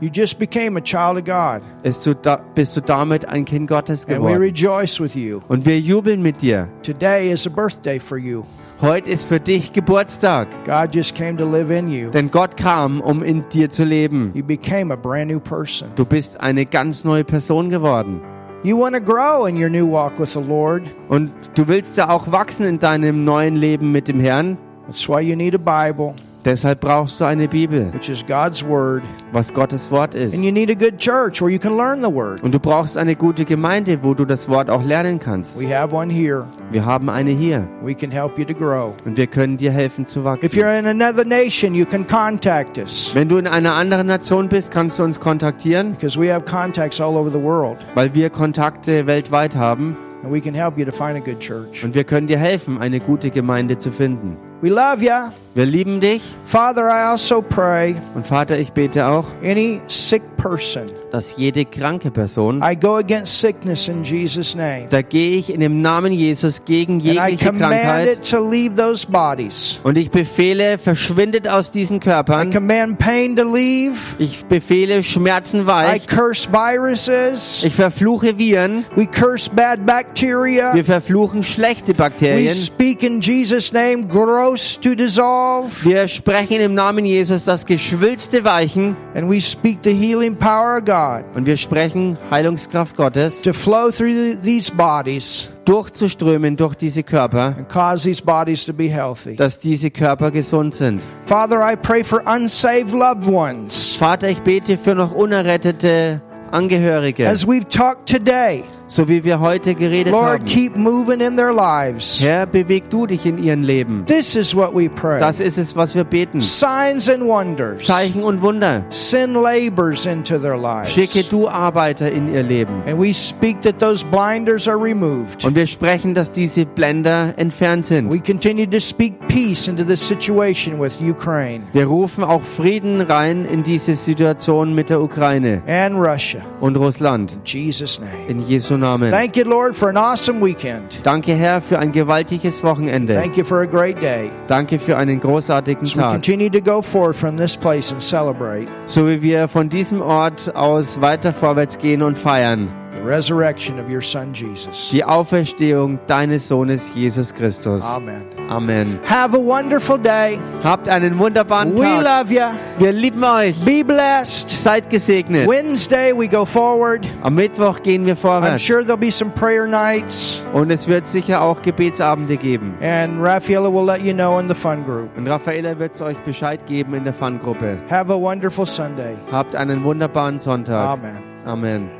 You just became a child of God. ist du da, bist du damit ein Kind Gottes And we geworden. rejoice with you. Und wir jubeln mit dir. Today is a birthday for you. Heute ist für dich Geburtstag, God just came to live in you. denn Gott kam, um in dir zu leben. You became a brand new person. Du bist eine ganz neue Person geworden. You want to grow in your new walk with the Lord. Und du willst ja auch wachsen in deinem neuen Leben mit dem Herrn. That's why you need a Bible, Deshalb brauchst du eine Bibel, which is God's Word. was Gottes Wort ist. And you need a good church where you can learn the Word. Und du brauchst eine gute Gemeinde, wo du das Wort auch lernen kannst. We have one here. Wir haben eine hier We can help you to grow. und wir können dir helfen zu If wachsen. you're in another nation, you can contact us Wenn du in einer anderen Nation bist, kannst du uns kontaktieren, because we have contacts all over the world. weil wir Kontakte weltweit haben And we can help you to find a good church. und wir können dir helfen, eine gute Gemeinde zu finden. We love you. Wir lieben dich Father, I also pray und Vater, ich bete auch, any sick person, dass jede kranke Person, I go against sickness in Jesus' name. da gehe ich in dem Namen Jesus gegen And I jegliche command Krankheit it to leave those bodies. und ich befehle, verschwindet aus diesen I Körpern. command pain to leave. Ich befehle, Schmerzen I weicht. curse viruses. Ich verfluche Viren. We curse bad bacteria. Wir verfluchen schlechte We Bakterien. speak in Jesus' name, gross to dissolve. Wir sprechen im Namen Jesus das Geschwülste weichen And we speak the healing power of God und wir sprechen Heilungskraft Gottes to flow through these bodies durchzuströmen durch diese Körper, and cause these bodies to be healthy. dass diese Körper gesund sind. Father, I pray for unsaved loved ones. Vater, ich bete für noch unerrettete Angehörige, As we've talked today, so wie wir heute geredet Lord, haben. keep moving in their lives. Herr, beweg du dich in ihren Leben. This is what we pray. Das ist es, was wir beten. Signs and wonders. Zeichen und Wunder. Send labors into their lives. Schicke du Arbeiter in ihr Leben. And we speak that those blinders are removed. Und wir sprechen, dass diese Blender entfernt sind. We continue to speak peace into this situation with Ukraine Wir rufen auch Frieden rein in diese Situation mit der Ukraine and Russia. und Russland. In Jesus' name. In Jesu Namen. Thank you, Lord, for an awesome weekend. Danke, Herr, für ein gewaltiges Wochenende. Thank you for a great day. Danke für einen großartigen we Tag. continue to go forward from this place and celebrate So wie wir von diesem Ort aus weiter vorwärts gehen und feiern. The resurrection of your Son, Jesus. Die Auferstehung deines Sohnes Jesus Christus. Amen. Amen. Have a wonderful day. Habt einen wunderbaren We Tag. love you. Wir lieben euch. Be blessed. Seid gesegnet. Wednesday, we go forward. Am Mittwoch gehen wir I'm vorwärts. sure there'll be some prayer nights, Und es wird sicher auch Gebetsabende geben. and Rafaela will let you know in the fun group. Und Raffaella wird euch Bescheid geben in der Fun-Gruppe. Have a wonderful Sunday. Habt einen wunderbaren Sonntag. Amen. Amen.